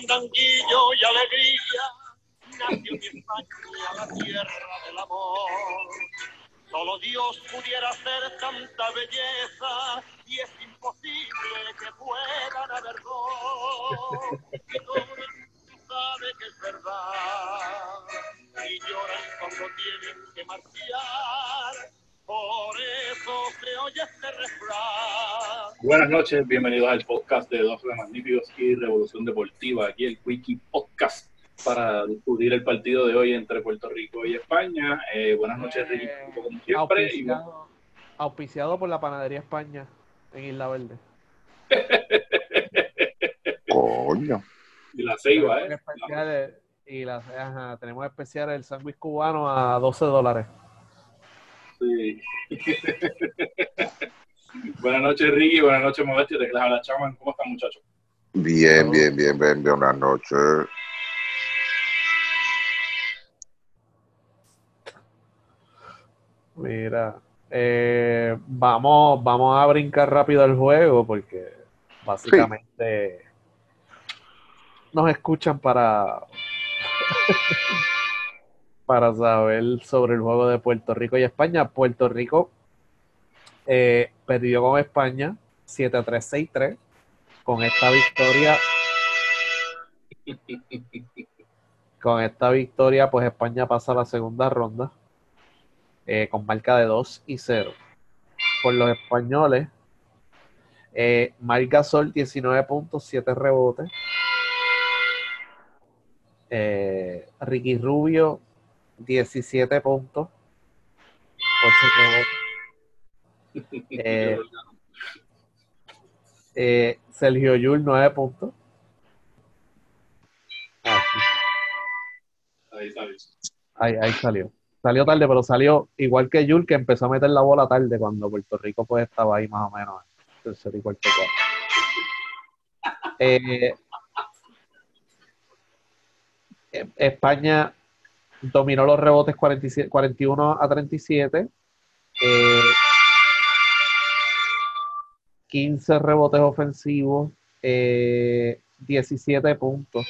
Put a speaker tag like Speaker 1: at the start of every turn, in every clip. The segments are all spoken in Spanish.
Speaker 1: fandanguillo y alegría, nació mi España, la tierra del amor. Solo Dios pudiera hacer tanta belleza y es imposible que puedan haber dos. Que todo el mundo sabe que es verdad y lloran cuando tienen que marchar. Por eso se oye este refrán.
Speaker 2: Buenas noches, bienvenidos al podcast de Dos Magníficos Revolución Deportiva. Aquí el Wiki Podcast para discutir el partido de hoy entre Puerto Rico y España. Eh, buenas noches, Ricky, como siempre.
Speaker 3: Auspiciado, auspiciado por la Panadería España en Isla Verde.
Speaker 4: Coño.
Speaker 2: Y la ceiba, ¿eh?
Speaker 3: especiales- y las, ajá, tenemos especial el sándwich cubano a 12 dólares.
Speaker 2: Sí. buenas noches, Ricky. Buenas noches, Modestia. Te quedas la chaman. ¿Cómo están, muchachos?
Speaker 4: Bien, bien, bien, bien, bien. Buenas noches.
Speaker 3: Mira, eh, vamos, vamos a brincar rápido el juego porque básicamente nos escuchan para, para saber sobre el juego de Puerto Rico y España. Puerto Rico eh, perdió con España 7-3-6-3. Con esta victoria, con esta victoria, pues España pasa a la segunda ronda eh, con marca de 2 y 0. Por los españoles, eh, Marc Gasol 19 puntos, 7 rebotes. Eh, Ricky Rubio 17 puntos, 8 rebotes. Eh, eh, Sergio Yul 9 puntos. Ah, sí.
Speaker 2: Ahí bien.
Speaker 3: Ahí, ahí salió. Salió tarde, pero salió igual que Yul, que empezó a meter la bola tarde cuando Puerto Rico pues estaba ahí más o menos en tercer y cuarto cuarto. Eh, eh, España dominó los rebotes 47 41 a 37. eh, 15 rebotes ofensivos, eh, 17 puntos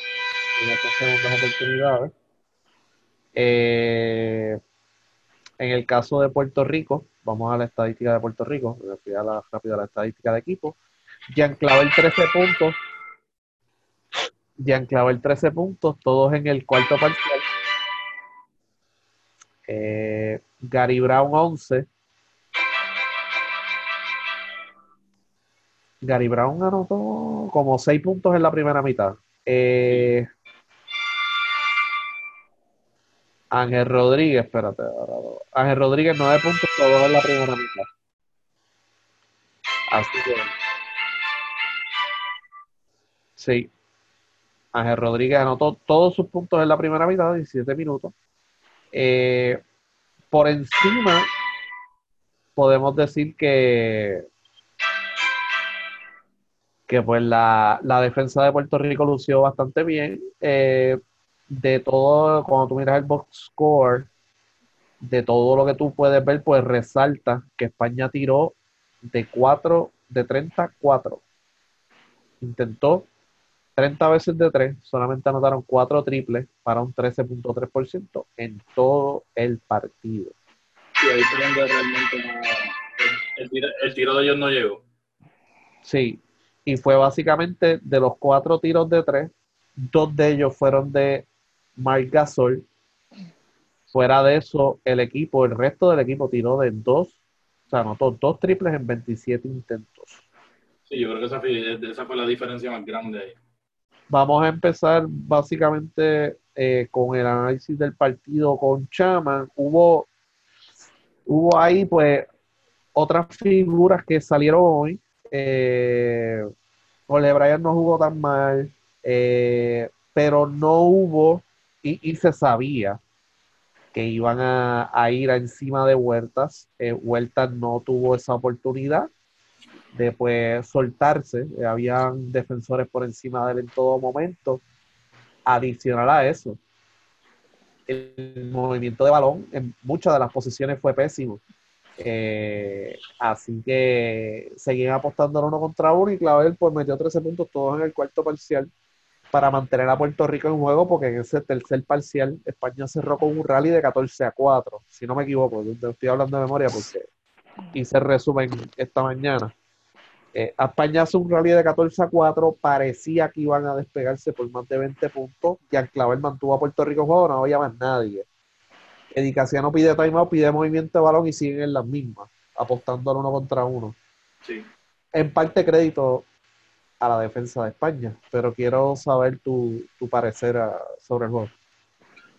Speaker 3: en estas segundas oportunidades. Eh, en el caso de Puerto Rico, vamos a la estadística de Puerto Rico, voy a la, rápido a la estadística de equipo. Jean Clavel 13 puntos. Jean Clavel 13 puntos, todos en el cuarto parcial. Eh, Gary Brown 11. Gary Brown anotó como 6 puntos en la primera mitad. Eh, Ángel Rodríguez, espérate. Ángel Rodríguez, 9 puntos, todos en la primera mitad. Así que. Sí. Ángel Rodríguez anotó todos sus puntos en la primera mitad, 17 minutos. Eh, por encima, podemos decir que. Que pues la, la defensa de Puerto Rico lució bastante bien. Eh, de todo, cuando tú miras el box score, de todo lo que tú puedes ver, pues resalta que España tiró de 4, de 34. Intentó 30 veces de 3, solamente anotaron 4 triples para un 13.3% en todo el partido.
Speaker 2: Sí, ahí realmente no- el, el tiro, el tiro de ellos no llegó.
Speaker 3: Sí, y fue básicamente de los 4 tiros de 3, dos de ellos fueron de Marc Gasol. Fuera de eso, el equipo, el resto del equipo tiró de 2, o sea, anotó 2 triples en 27 intentos.
Speaker 2: Sí, yo creo que esa fue, esa fue la diferencia más grande ahí.
Speaker 3: Vamos a empezar básicamente eh, con el análisis del partido con Chama. Hubo, hubo ahí pues otras figuras que salieron hoy. Eh, Ole Bryan no jugó tan mal, eh, pero no hubo, y, se sabía que iban a, ir encima de Huertas. Eh, Huertas no tuvo esa oportunidad de pues soltarse. Eh, habían defensores por encima de él en todo momento. Adicional a eso, el movimiento de balón en muchas de las posiciones fue pésimo. Eh, así que seguían apostando uno contra uno y Clavel pues metió 13 puntos todos en el cuarto parcial. para mantener a Puerto Rico en juego, porque en ese tercer parcial España cerró con un rally de 14 a 4, si no me equivoco, estoy hablando de memoria porque hice resumen esta mañana. Eh, España hace un rally de 14 a 4, parecía que iban a despegarse por más de 20 puntos, y al clavar mantuvo a Puerto Rico en juego, no había más nadie. Edicaciano pide timeout, pide movimiento de balón y siguen en las mismas, apostando al uno contra uno.
Speaker 2: Sí.
Speaker 3: En parte crédito a la defensa de España, pero quiero saber tu, tu parecer a- sobre el juego.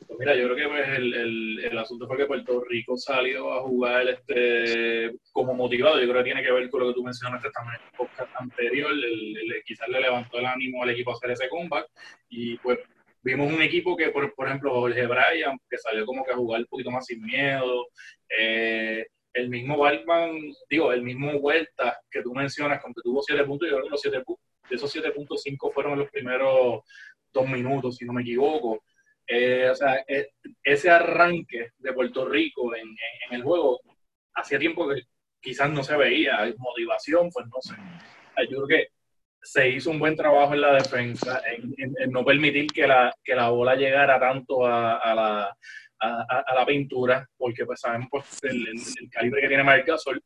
Speaker 2: Pues mira, yo creo que pues, el, el, el asunto fue que Puerto Rico salió a jugar este como motivado. Yo creo que tiene que ver con lo que tú mencionaste también en el podcast anterior. El- quizás le levantó el ánimo al equipo a hacer ese comeback. Y pues vimos un equipo que, por, por ejemplo, Jorge Bryan, que salió como que a jugar un poquito más sin miedo. Eh, el mismo Balman, digo, el mismo Vuelta que tú mencionas, con que tuvo siete puntos, yo creo que los siete puntos, de esos siete puntos, cinco fueron en los primeros dos minutos, si no me equivoco. Eh, o sea, eh, ese arranque de Puerto Rico en, en- en el juego, hacía tiempo que quizás no se veía, motivación, pues no sé. Yo creo que se hizo un buen trabajo en la defensa, en, no permitir que la, que la bola llegara tanto a, la, a, la pintura, porque pues sabemos pues, el calibre que tiene Marc Gasol.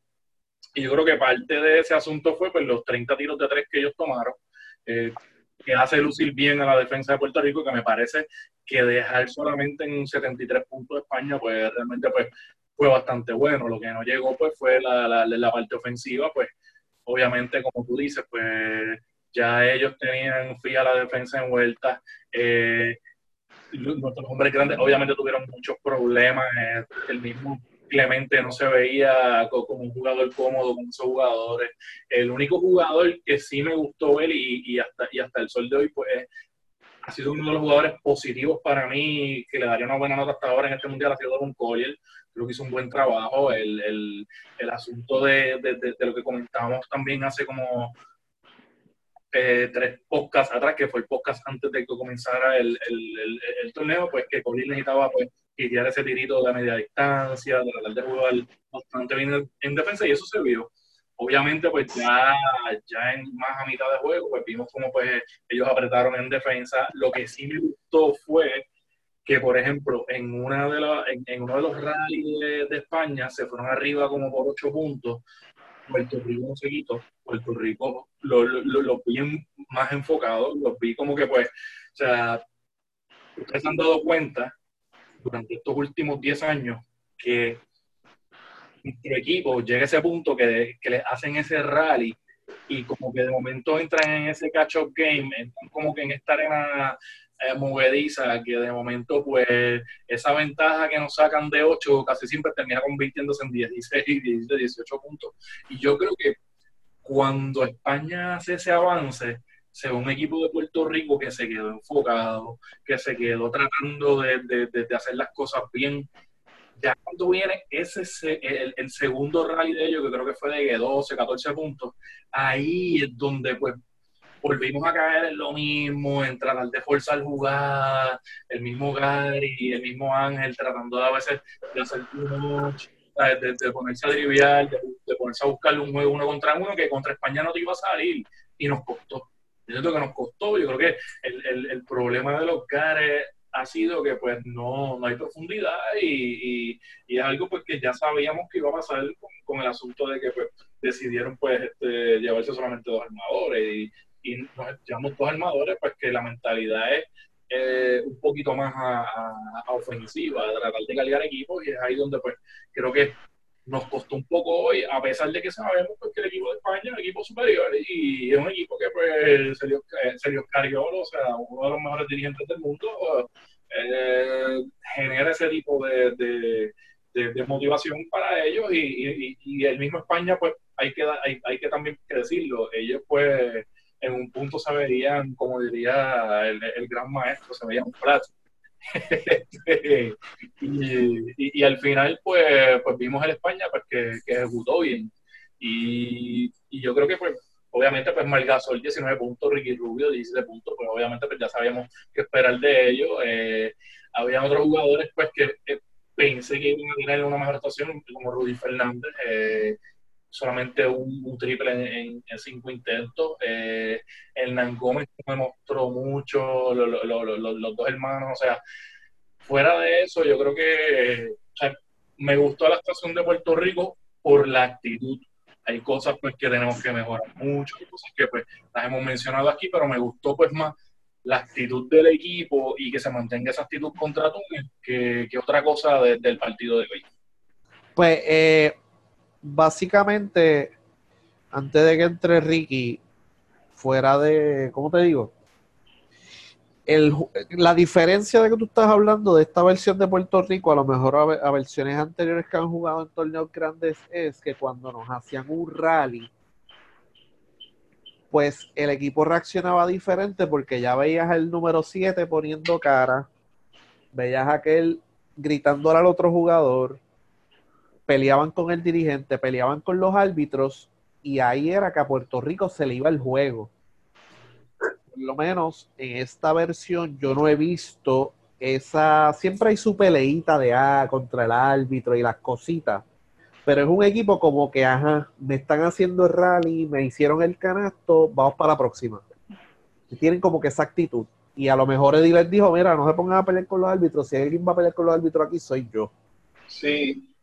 Speaker 2: Y yo creo que parte de ese asunto fue pues, los 30 tiros de tres que ellos tomaron, eh, que hace lucir bien a la defensa de Puerto Rico, que me parece que dejar solamente en un 73 puntos de España, pues realmente pues, fue bastante bueno. Lo que no llegó pues fue la, la, la parte ofensiva, pues obviamente como tú dices, pues ya ellos tenían fija la defensa en vuelta. Eh, nuestros hombres grandes obviamente tuvieron muchos problemas. eh, el mismo Clemente no se veía co- como un jugador cómodo con esos jugadores. El único jugador que sí me gustó ver y, y hasta, y hasta el sol de hoy, pues ha sido uno de los jugadores positivos para mí, que le daría una buena nota hasta ahora en este mundial, ha sido Don Collier. Creo que hizo un buen trabajo. El, el, el asunto de, de, de, de lo que comentábamos también hace como eh, tres podcasts atrás, que fue el podcast antes de que comenzara el, el, torneo, pues que Collier necesitaba pues tirar ese tirito de media distancia, tratar de jugar bastante bien en, en defensa, y eso se vio. Obviamente, pues ya, ya en más a mitad de juego, pues vimos como pues ellos apretaron en defensa. Lo que sí me gustó fue que, por ejemplo, en, una de la, en, en uno de los rallies de, de, España se fueron arriba como por ocho puntos. Puerto Rico no se quitó. Puerto Rico los lo, lo, vi más enfocados, los vi como que, pues, o sea, ustedes han dado cuenta durante estos últimos 10 años que nuestro equipo llega a ese punto que, que le hacen ese rally y como que de momento entran en ese catch-up game, entran como que en esta arena eh, movediza, que de momento pues esa ventaja que nos sacan de 8 casi siempre termina convirtiéndose en 16, 17, 18 puntos. Y yo creo que cuando España hace ese avance, se un equipo de Puerto Rico que se quedó enfocado, que se quedó tratando de hacer las cosas bien. Ya cuando viene ese el, el, segundo rally de ellos, que creo que fue de 12, 14 puntos, ahí es donde pues volvimos a caer en lo mismo, en tratar de forzar jugadas, el mismo Gary, el mismo Ángel tratando de a veces de hacer mucho, de, de, ponerse a trivial, de, ponerse a buscarle un juego uno contra uno que contra España no te iba a salir y nos costó. Yo creo que nos costó, yo creo que el, el, el problema de los Gares ha sido que pues no, no hay profundidad y, y, y, es algo pues que ya sabíamos que iba a pasar con, con el asunto de que pues decidieron pues este, llevarse solamente dos armadores y, y nos llevamos dos armadores pues que la mentalidad es eh, un poquito más a, a, ofensiva, a tratar de cargar equipos y es ahí donde pues creo que nos costó un poco hoy, a pesar de que sabemos pues, que el equipo de España es un equipo superior y es un equipo que pues Sergio, Sergio Cariolo, o sea, uno de los mejores dirigentes del mundo, eh, genera ese tipo de, de, motivación para ellos y, el mismo España pues hay que, hay, hay que también decirlo, ellos pues en un punto se verían, como diría el, el gran maestro, se veían flat. y, y, y, al final, pues, pues vimos el España pues, que, que ejecutó bien. Y, y, yo creo que, pues, obviamente, pues Margasol 19 puntos, Ricky Rubio 17 puntos, pues obviamente pues ya sabíamos qué esperar de ellos. Eh, habían otros jugadores, pues, que eh, pensé que iban a tener una mejor actuación, como Rudy Fernández. Eh, solamente un, triple en, cinco intentos. Eh, el Nangómez me mostró mucho, los dos hermanos, o sea, fuera de eso, yo creo que me gustó la estación de Puerto Rico por la actitud. Hay cosas pues que tenemos que mejorar mucho, cosas que pues las hemos mencionado aquí, pero me gustó pues más la actitud del equipo y que se mantenga esa actitud contra Túnez que, otra cosa del partido de hoy.
Speaker 3: Pues eh, básicamente, antes de que entre Ricky, fuera de, ¿cómo te digo? El, la diferencia de que tú estás hablando de esta versión de Puerto Rico a lo mejor a, versiones anteriores que han jugado en torneos grandes es que cuando nos hacían un rally, pues el equipo reaccionaba diferente porque ya veías el número 7 poniendo cara, veías aquel gritándole al otro jugador, peleaban con el dirigente, peleaban con los árbitros y ahí era que a Puerto Rico se le iba el juego. Por lo menos en esta versión yo no he visto esa, siempre hay su peleita de ah, contra el árbitro y las cositas, pero es un equipo como que, ajá, me están haciendo el rally, me hicieron el canasto, vamos para la próxima. Y tienen como que esa actitud. Y a lo mejor Eddie les dijo, mira, no se pongan a pelear con los árbitros, si alguien va a pelear con los árbitros aquí, soy yo.
Speaker 2: Sí,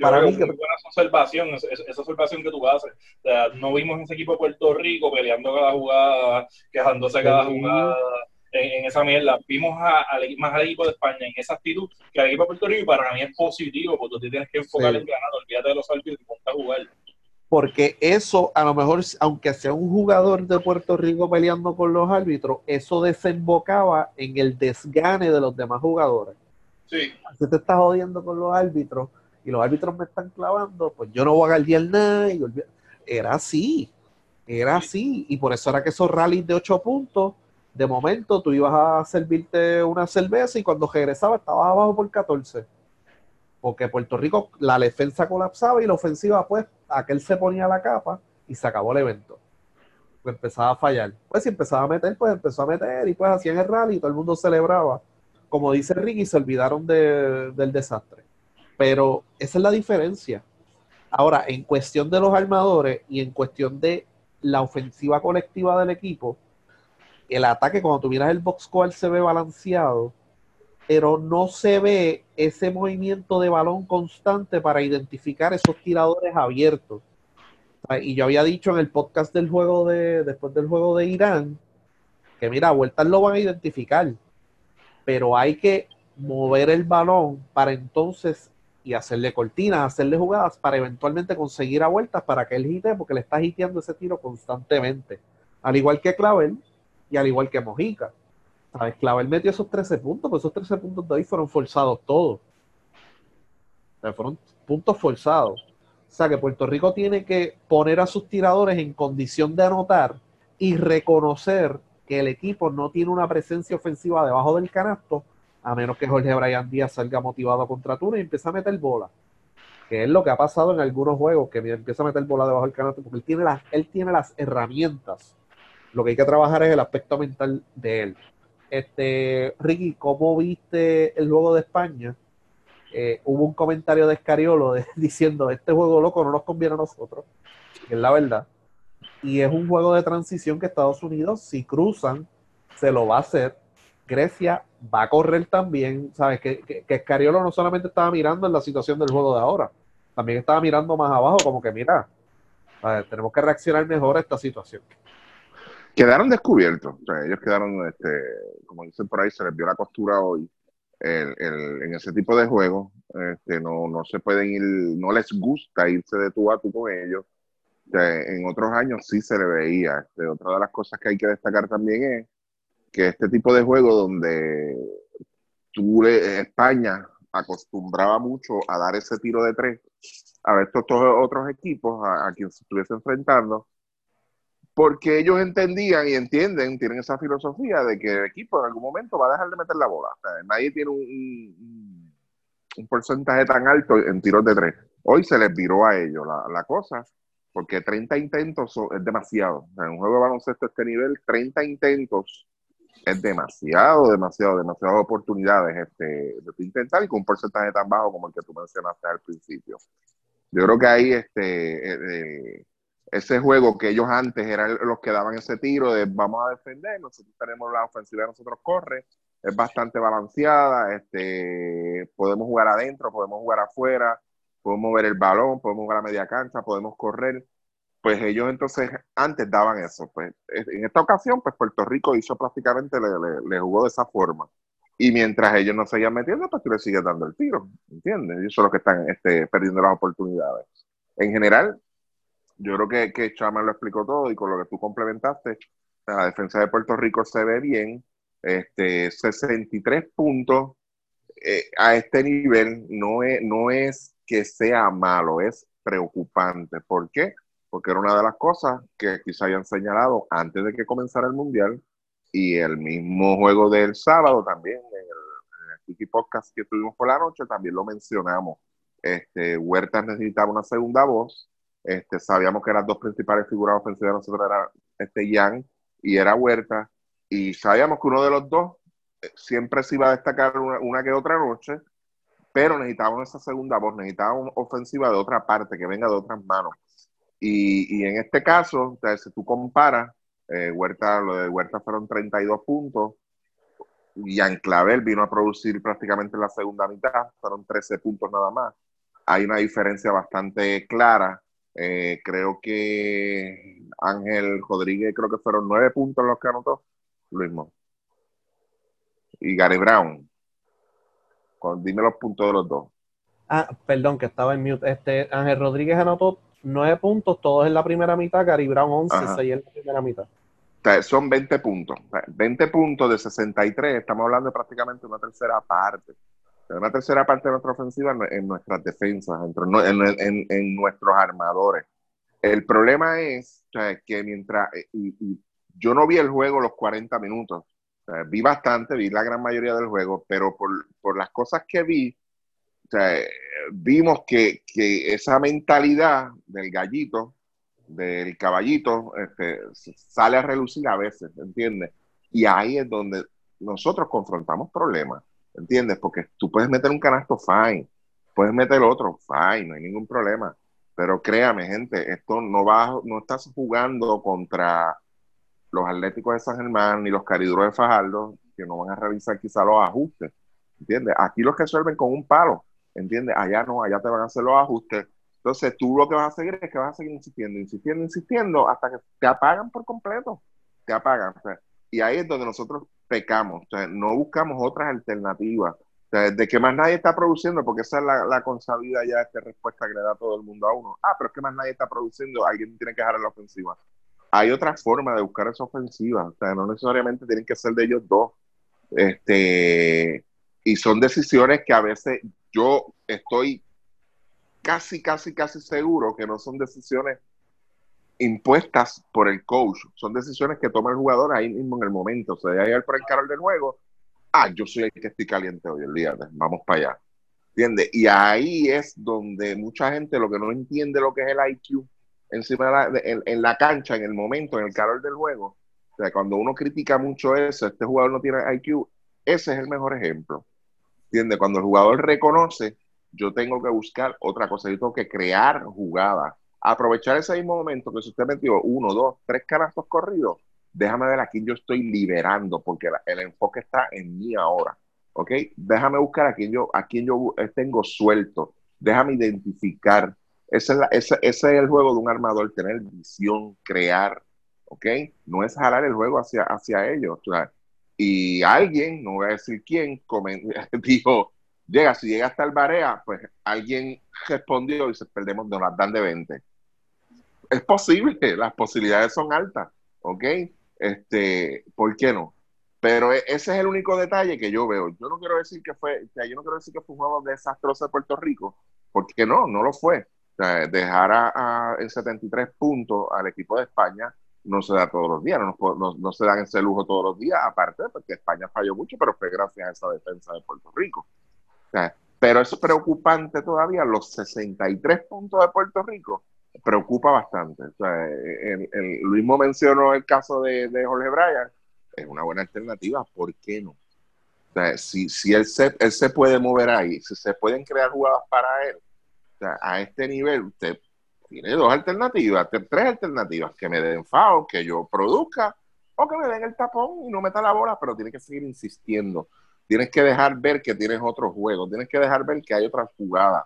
Speaker 2: para mí, que... buena observación, esa, observación que tú haces. O sea, no vimos ese equipo de Puerto Rico peleando cada jugada, quejándose cada jugada en, esa mierda. Vimos a, más al equipo de España en esa actitud que al equipo de Puerto Rico y para mí es positivo porque tú tienes que enfocar en ganar, olvídate de los árbitros y ponte a jugar.
Speaker 3: Porque eso, a lo mejor, aunque sea un jugador de Puerto Rico peleando con los árbitros, eso desembocaba en el desgane de los demás jugadores.
Speaker 2: Sí.
Speaker 3: Si te estás jodiendo con los árbitros y los árbitros me están clavando, pues yo no voy a guardiar nada. Y era así, era así. Y por eso era que esos rallies de ocho puntos de momento tú ibas a servirte una cerveza y cuando regresaba estabas abajo por 14. Porque Puerto Rico, la defensa colapsaba y la ofensiva, pues, aquel se ponía la capa y se acabó el evento. Pues empezaba a fallar. Pues si empezaba a meter, pues empezó a meter y pues hacían el rally y todo el mundo celebraba. Como dice Ricky, se olvidaron del desastre. Pero esa es la diferencia. Ahora, en cuestión de los armadores y en cuestión de la ofensiva colectiva del equipo, el ataque, cuando tú miras el box score, se ve balanceado, pero no se ve ese movimiento de balón constante para identificar esos tiradores abiertos. Y yo había dicho en el podcast del juego de, después del juego de Irán, que mira, vueltas lo van a identificar, pero hay que mover el balón para entonces y hacerle cortinas, hacerle jugadas para eventualmente conseguir a vueltas para que él hite, porque le está hiteando ese tiro constantemente. Al igual que Clavel, y al igual que Mojica. ¿Sabes? Clavel metió esos 13 puntos, pues esos 13 puntos de ahí fueron forzados todos. O fueron puntos forzados. O sea que Puerto Rico tiene que poner a sus tiradores en condición de anotar y reconocer que el equipo no tiene una presencia ofensiva debajo del canasto, a menos que Jorge Brian Díaz salga motivado contra Túnez y empiece a meter bola. Que es lo que ha pasado en algunos juegos, que empieza a meter bola debajo del canasto, porque él tiene las, él tiene las herramientas lo que hay que trabajar es el aspecto mental de él. Este, Ricky, ¿cómo viste el juego de España? Eh, hubo un comentario de Escariolo diciendo, este juego loco no nos conviene a nosotros, es la verdad. Y es un juego de transición que Estados Unidos, si cruzan, se lo va a hacer. Grecia va a correr también, ¿sabes? Que, que, que Escariolo no solamente estaba mirando en la situación del juego de ahora, también estaba mirando más abajo, como que mira, tenemos que reaccionar mejor a esta situación
Speaker 4: quedaron descubiertos. O sea, ellos quedaron, este, como dicen por ahí, se les vio la costura hoy el, el, en ese tipo de juegos. Este, no, no se pueden ir, no les gusta irse de tú a tú con ellos. en otros años sí se le veía. Este, otra de las cosas que hay que destacar también es que este tipo de juego donde tú, España acostumbraba mucho a dar ese tiro de tres a estos otros equipos a, a quien se estuviese enfrentando, porque ellos entendían y entienden, tienen esa filosofía de que el equipo en algún momento va a dejar de meter la bola. nadie tiene un, un, porcentaje tan alto en tiros de tres. Hoy se les viró a ellos la, la cosa, porque 30 intentos es demasiado. en un juego de baloncesto a este nivel, 30 intentos es demasiado, demasiado, demasiadas oportunidades este, de intentar y con un porcentaje tan bajo como el que tú mencionaste al principio. Yo creo que ahí este, ese juego que ellos antes eran los que daban ese tiro de vamos a defender, nosotros tenemos la ofensiva nosotros corre, es bastante balanceada, este, podemos jugar adentro, podemos jugar afuera, podemos ver el balón, podemos jugar a media cancha, podemos correr. Pues ellos entonces antes daban eso. Pues en esta ocasión, pues Puerto Rico hizo prácticamente, le, le, jugó de esa forma. Y mientras ellos no seguían metiendo, pues tú le sigues dando el tiro, ¿entiendes? Ellos son los que están este, perdiendo las oportunidades. En general, yo creo que, que Chama lo explicó todo y con lo que tú complementaste, la defensa de Puerto Rico se ve bien. Este, 63 puntos eh, a este nivel no es, no es que sea malo, es preocupante. ¿Por qué? Porque era una de las cosas que quizá hayan señalado antes de que comenzara el Mundial y el mismo juego del sábado también, en el, en Podcast que tuvimos por la noche, también lo mencionamos. Este, Huerta necesitaba una segunda voz. Este, sabíamos que las dos principales figuras ofensivas de nosotros eran este Jan y era Huerta. Y sabíamos que uno de los dos eh, siempre se iba a destacar una, que otra noche, pero necesitábamos esa segunda voz, necesitábamos una ofensiva de otra parte, que venga de otras manos. Y, en este caso, si tú comparas, eh, Huerta, lo de Huerta fueron 32 puntos, y Clavel vino a producir prácticamente la segunda mitad, fueron 13 puntos nada más. Hay una diferencia bastante clara. Eh, creo que Ángel Rodríguez, creo que fueron 9 puntos los que anotó. Lo mismo. Y Gary Brown. dime los puntos de los dos.
Speaker 3: Ah, perdón, que estaba en mute. Este, Ángel Rodríguez anotó nueve puntos, todos en la primera mitad, Gary Brown 11, 6 en la primera mitad.
Speaker 4: son 20 puntos. 20 puntos de 63, estamos hablando de prácticamente una tercera parte. Una tercera parte de nuestra ofensiva en, nuestras defensas, en, en, nuestros armadores. El problema es que mientras, eh, yo no vi el juego los 40 minutos, vi bastante, vi la gran mayoría del juego, pero por, las cosas que vi, vimos que, esa mentalidad del gallito, del caballito, este, sale a relucir a veces, ¿entiendes? Y ahí es donde nosotros confrontamos problemas, ¿entiendes? Porque tú puedes meter un canasto, fine, puedes meter otro, fine, no hay ningún problema. Pero créame, gente, esto no va, no estás jugando contra los Atléticos de San Germán ni los Cariduros de Fajardo, que no van a revisar quizá los ajustes, ¿entiendes? Aquí los resuelven con un palo, ¿entiendes? Allá no, allá te van a hacer los ajustes. Entonces tú lo que vas a seguir es que vas a seguir insistiendo, insistiendo, insistiendo, hasta que te apagan por completo, te apagan. y ahí es donde nosotros pecamos, o sea, no buscamos otras alternativas. De que más nadie está produciendo, porque esa es la, consabida ya esta respuesta que le da todo el mundo a uno. Ah, pero es que más nadie está produciendo, alguien tiene que dejar la ofensiva hay otra forma de buscar esa ofensiva. O sea, no necesariamente tienen que ser de ellos dos. Este, y son decisiones que a veces yo estoy casi, casi, casi seguro que no son decisiones impuestas por el coach. Son decisiones que toma el jugador ahí mismo en el momento. O sea, al por el carro del juego, ah, yo soy el que estoy caliente hoy, el día, vamos para allá. ¿Entiendes? Y ahí es donde mucha gente lo que no entiende lo que es el IQ encima de en, la cancha, en el momento, en el calor del juego. O sea, cuando uno critica mucho eso, este jugador no tiene IQ, ese es el mejor ejemplo. ¿Entiendes? Cuando el jugador reconoce, yo tengo que buscar otra cosa, yo tengo que crear jugadas. Aprovechar ese mismo momento que si usted metió uno, dos, tres canastos corridos, déjame ver a quién yo estoy liberando, porque el enfoque está en mí ahora. ¿Ok? Déjame buscar a quién yo, a quién yo tengo suelto. Déjame identificar ese es, es el juego de un armador, tener visión, crear, ¿ok? No es jalar el juego hacia, hacia ellos. Y alguien, no voy a decir quién, dijo, llega, si llega hasta el Barea, pues alguien respondió y dice, perdemos, nos las dan de 20. Es posible, las posibilidades son altas, ¿ok? Este, ¿por qué no? Pero e, ese es el único detalle que yo veo. Yo no quiero decir que fue, yo no quiero decir que fue un juego desastroso de Puerto Rico, porque no, no lo fue dejar a, en 73 puntos al equipo de España no se da todos los días, no, no, se dan ese lujo todos los días, aparte porque España falló mucho, pero fue gracias a esa defensa de Puerto Rico. pero es preocupante todavía, los 63 puntos de Puerto Rico preocupa bastante. O el, mismo mencionó el caso de, de, Jorge Bryan, es una buena alternativa, ¿por qué no? si, si él, se, él se puede mover ahí, si se pueden crear jugadas para él, a este nivel, usted tiene dos alternativas, tres alternativas, que me den FAO, que yo produzca, o que me den el tapón y no meta la bola, pero tiene que seguir insistiendo. Tienes que dejar ver que tienes otro juego, tienes que dejar ver que hay otras jugadas.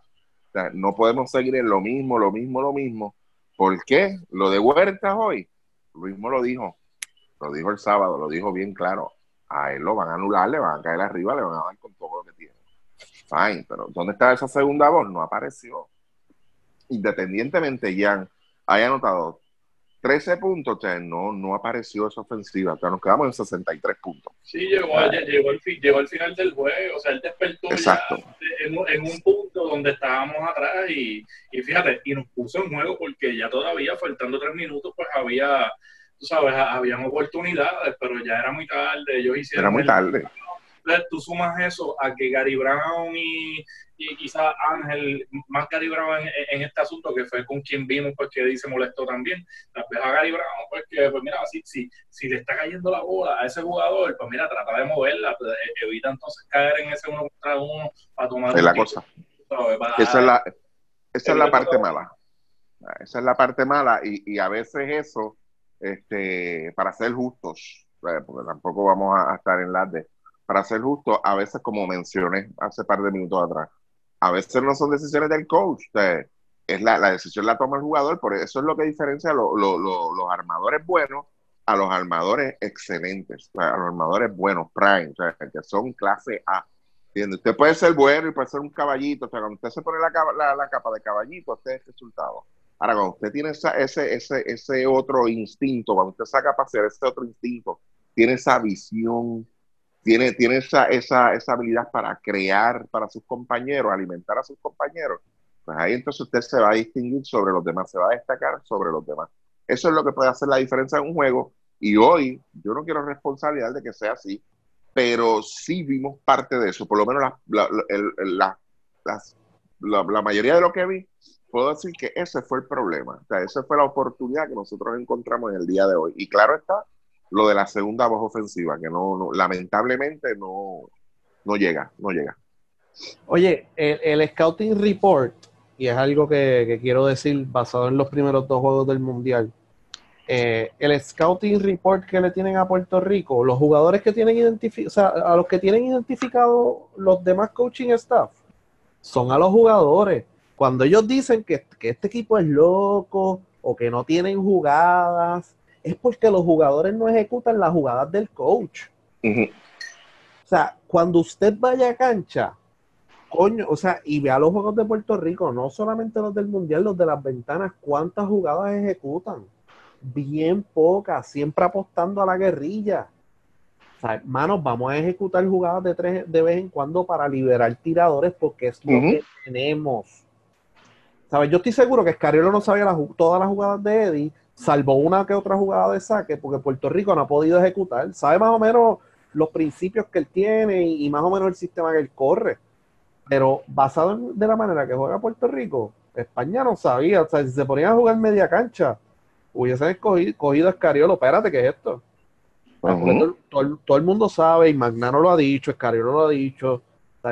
Speaker 4: no podemos seguir en lo mismo, lo mismo, lo mismo. ¿Por qué? Lo de Huertas hoy, mismo lo dijo, lo dijo el sábado, lo dijo bien claro. A él lo van a anular, le van a caer arriba, le van a dar con todo lo que tiene. Fine, pero ¿dónde está esa segunda voz? No apareció. Independientemente, Jan haya anotado 13 puntos, o sea, no, no apareció esa ofensiva. O sea, nos quedamos en 63 puntos.
Speaker 2: Sí, llegó, llegó, al, llegó al final del juego. O sea, él despertó
Speaker 4: Exacto.
Speaker 2: en, en, un punto donde estábamos atrás y, y fíjate, y nos puso en juego porque ya todavía, faltando tres minutos, pues había tú sabes, habían oportunidades, pero ya era muy tarde, ellos hicieron...
Speaker 4: Era muy tarde.
Speaker 2: Tú sumas eso a que Gary Brown y, y quizás Ángel, más Gary Brown en, este asunto, que fue con quien vimos, pues que dice molestó también, tal vez a Gary Brown, pues que, pues mira, si, si, si le está cayendo la bola a ese jugador, pues mira, trata de moverla, pues, e, evita entonces caer en ese uno contra uno para tomar...
Speaker 4: Es la cosa. esa es la, esa es la parte mala. Esa es la parte mala y, y a veces eso este, para ser justos, porque tampoco vamos a, estar en las de, para ser justos, a veces como mencioné hace par de minutos atrás, a veces no son decisiones del coach, es la, la, decisión la toma el jugador, por eso es lo que diferencia a los armadores buenos a los armadores excelentes, a los armadores buenos, prime, que son clase A. ¿Entiende? Usted puede ser bueno y puede ser un caballito, o sea, cuando usted se pone la, la, la capa de caballito, usted es resultado. Ahora, cuando usted tiene ese, ese, ese otro instinto, cuando usted saca para hacer ese otro instinto, tiene esa visión, tiene, tiene esa, esa, esa habilidad para crear para sus compañeros, alimentar a sus compañeros, pues ahí entonces usted se va a distinguir sobre los demás, se va a destacar sobre los demás. Eso es lo que puede hacer la diferencia en un juego. Y hoy, yo no quiero responsabilidad de que sea así, pero sí vimos parte de eso. Por lo menos la, la, la, la mayoría de lo que vi puedo decir que ese fue el problema. O sea, esa fue la oportunidad que nosotros encontramos en el día de hoy. Y claro está, lo de la segunda voz ofensiva, que no, lamentablemente no, no llega, no llega.
Speaker 3: Oye, el, Scouting Report, y es algo que, quiero decir basado en los primeros dos juegos del Mundial, eh, el Scouting Report que le tienen a Puerto Rico, los jugadores que tienen identificado, o sea, a los que tienen identificado los demás coaching staff, son a los jugadores cuando ellos dicen que, este equipo es loco o que no tienen jugadas, es porque los jugadores no ejecutan las jugadas del coach. O sea, cuando usted vaya a cancha, coño, o sea, y vea los juegos de Puerto Rico, no solamente los del Mundial, los de las ventanas, ¿cuántas jugadas ejecutan? Bien pocas, siempre apostando a la guerrilla. O sea, hermanos, vamos a ejecutar jugadas de, tres, de vez en cuando para liberar tiradores porque es lo que tenemos. Yo estoy seguro que Escariolo no sabía todas las jugadas de Eddie, salvo una que otra jugada de saque, porque Puerto Rico no ha podido ejecutar. Sabe más o menos los principios que él tiene y, más o menos el sistema que él corre. Pero basado en, de la manera que juega Puerto Rico, España no sabía. O sea, si se ponían a jugar media cancha, hubiesen escogido, cogido a Escariolo. Espérate, ¿qué es esto? todo, el mundo sabe, y Magnano lo ha dicho, Escariolo lo ha dicho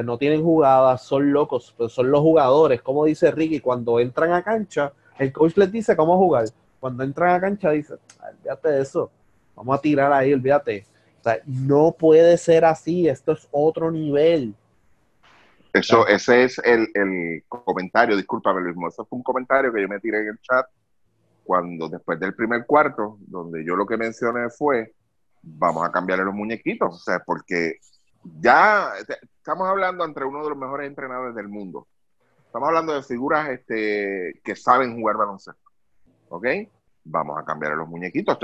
Speaker 3: no tienen jugadas, son locos, pero son los jugadores. Como dice Ricky, cuando entran a cancha, el coach les dice cómo jugar. Cuando entran a cancha, dice, olvídate de eso, vamos a tirar ahí, olvídate. O sea, no puede ser así, esto es otro nivel.
Speaker 4: Eso, ese es el, el comentario, discúlpame Luis, ese fue un comentario que yo me tiré en el chat cuando después del primer cuarto, donde yo lo que mencioné fue, vamos a cambiarle los muñequitos, o sea, porque ya estamos hablando entre uno de los mejores entrenadores del mundo. Estamos hablando de figuras este, que saben jugar baloncesto. ¿Ok? Vamos a cambiar los muñequitos.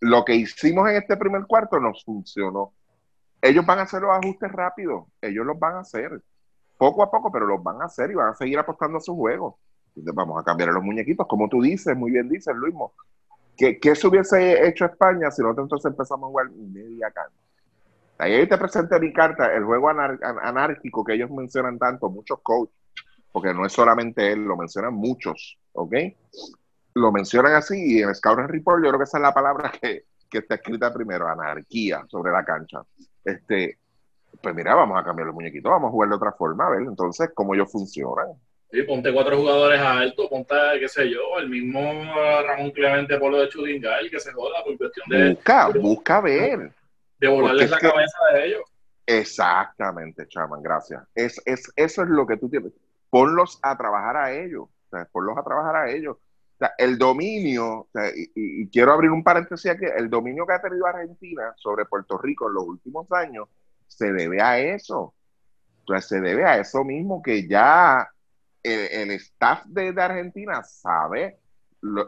Speaker 4: Lo que hicimos en este primer cuarto nos funcionó. Ellos van a hacer los ajustes rápidos. Ellos los van a hacer. Poco a poco, pero los van a hacer y van a seguir apostando a su juego. Entonces vamos a cambiar los muñequitos. Como tú dices, muy bien dices, Luismo. ¿Qué, ¿Qué se hubiese hecho España si nosotros entonces empezamos a jugar media cancha? Ahí te presenté mi carta, el juego anárquico que ellos mencionan tanto, muchos coaches, porque no es solamente él, lo mencionan muchos, ¿ok? Lo mencionan así y en Scouting Report yo creo que esa es la palabra que, está escrita primero, anarquía sobre la cancha. Este, pues mira, vamos a cambiar los muñequitos, vamos a jugar de otra forma, a ver entonces cómo ellos funcionan.
Speaker 2: Sí, ponte cuatro jugadores altos, ponte, qué sé yo, el mismo Ramón Clemente Polo de Chudingal, que se joda por cuestión de...
Speaker 4: Busca, busca ver.
Speaker 2: De volarles la cabeza de ellos.
Speaker 4: Exactamente, Chaman, gracias. Es, es, eso es lo que tú tienes. Ponlos a trabajar a ellos. O sea, ponlos a trabajar a ellos. El dominio, y, quiero abrir un paréntesis aquí, el dominio que ha tenido Argentina sobre Puerto Rico en los últimos años se debe a eso. Se debe a eso mismo que ya el, staff de, Argentina sabe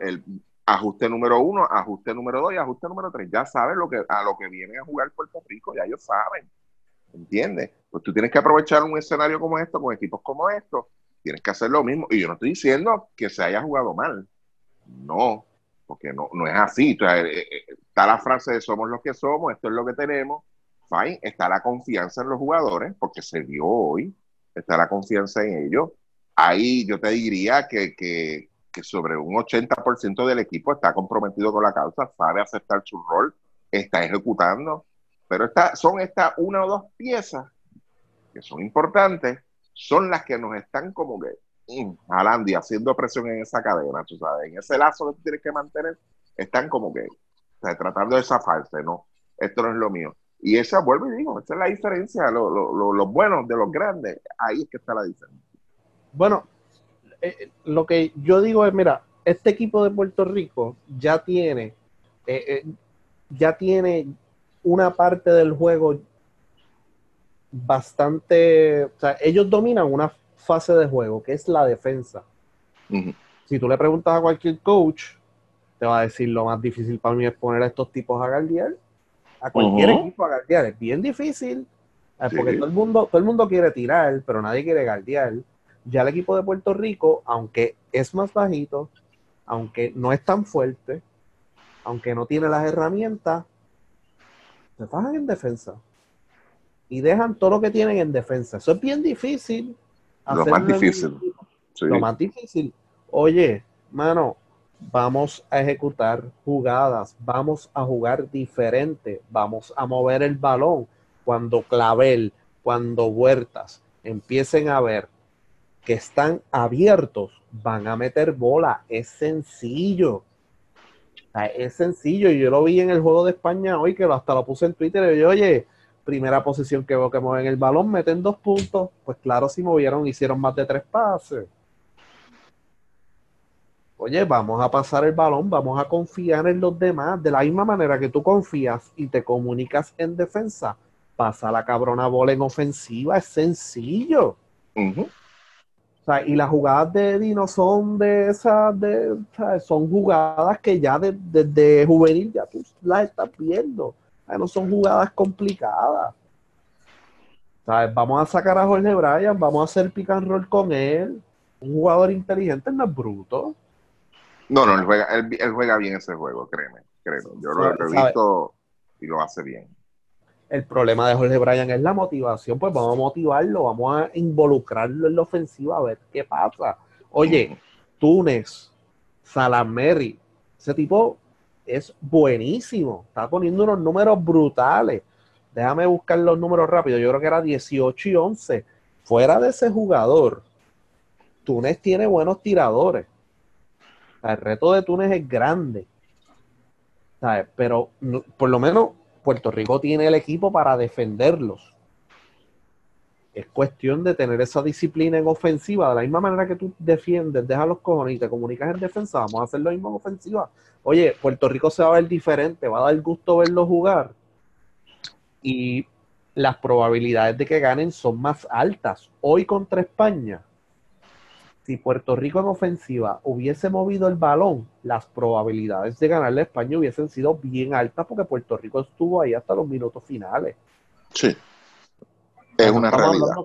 Speaker 4: el ajuste número uno, ajuste número dos y ajuste número tres. Ya sabe lo que, a lo que viene a jugar Puerto Rico, ya ellos saben. ¿Entiendes? Pues tú tienes que aprovechar un escenario como esto, con equipos como estos, tienes que hacer lo mismo. Y yo no estoy diciendo que se haya jugado mal. No, porque no, no es así. Eh, eh, está la frase de somos los que somos, esto es lo que tenemos. Fine, está la confianza en los jugadores, porque se dio hoy, está la confianza en ellos ahí yo te diría que, que, sobre un 80% del equipo está comprometido con la causa, sabe aceptar su rol, está ejecutando, pero esta, son estas una o dos piezas que son importantes, son las que nos están como que mm, jalando y haciendo presión en esa cadena, tú sabes, en ese lazo que tú tienes que mantener, están como que tratando de zafarse, ¿no? Esto no es lo mío. Y esa, vuelvo y digo, esa es la diferencia, los buenos de los grandes, ahí es que está la diferencia.
Speaker 3: Bueno, eh, lo que yo digo es, mira, este equipo de Puerto Rico ya tiene, eh, eh, ya tiene una parte del juego bastante, o sea, ellos dominan una fase de juego que es la defensa. Si tú le preguntas a cualquier coach, te va a decir lo más difícil para mí es poner a estos tipos a guardiar, a cualquier equipo a guardiar, es bien difícil, porque todo el mundo, todo el mundo quiere tirar, pero nadie quiere guardiar ya el equipo de Puerto Rico, aunque es más bajito, aunque no es tan fuerte, aunque no tiene las herramientas, se fajan en defensa. Y dejan todo lo que tienen en defensa. Eso es bien difícil.
Speaker 4: Lo más difícil.
Speaker 3: Lo más difícil. Oye, mano, vamos a ejecutar jugadas, vamos a jugar diferente, vamos a mover el balón. Cuando Clavel, cuando Huertas empiecen a ver que están abiertos van a meter bola. Es sencillo. es sencillo. Yo lo vi en el juego de España hoy, que hasta lo puse en Twitter. Y yo, oye, primera posición que veo que mueven el balón, meten dos puntos. Pues claro, si movieron, hicieron más de tres pases. Oye, vamos a pasar el balón, vamos a confiar en los demás. De la misma manera que tú confías y te comunicas en defensa, pasa la cabrona bola en ofensiva. Es sencillo. O sea, y las jugadas de Dino son de esas, de, son jugadas que ya desde juvenil ya tú las estás viendo. No son jugadas complicadas. ¿Sabes? Vamos a sacar a Jorge Bryan, vamos a hacer pick and roll con él. Un jugador inteligente no es bruto.
Speaker 4: No, no, él juega, él, juega bien ese juego, créeme, créeme. Yo lo he visto y lo hace bien.
Speaker 3: El problema de Jorge Bryan es la motivación, pues vamos a motivarlo, vamos a involucrarlo en la ofensiva a ver qué pasa. Oye, Túnez, Salameri, ese tipo es buenísimo, está poniendo unos números brutales. Déjame buscar los números rápido, yo creo que era 18 y 11. Fuera de ese jugador, Túnez tiene buenos tiradores. el reto de Túnez es grande. Pero por lo menos Puerto Rico tiene el equipo para defenderlos. Es cuestión de tener esa disciplina en ofensiva. De la misma manera que tú defiendes, dejas los cojones y te comunicas en defensa, vamos a hacer lo mismo en ofensiva. Oye, Puerto Rico se va a ver diferente, va a dar gusto verlo jugar. Y las probabilidades de que ganen son más altas. Hoy contra España, si Puerto Rico en ofensiva hubiese movido el balón, las probabilidades de ganarle a España hubiesen sido bien altas porque Puerto Rico estuvo ahí hasta los minutos finales.
Speaker 4: Sí. Es una realidad.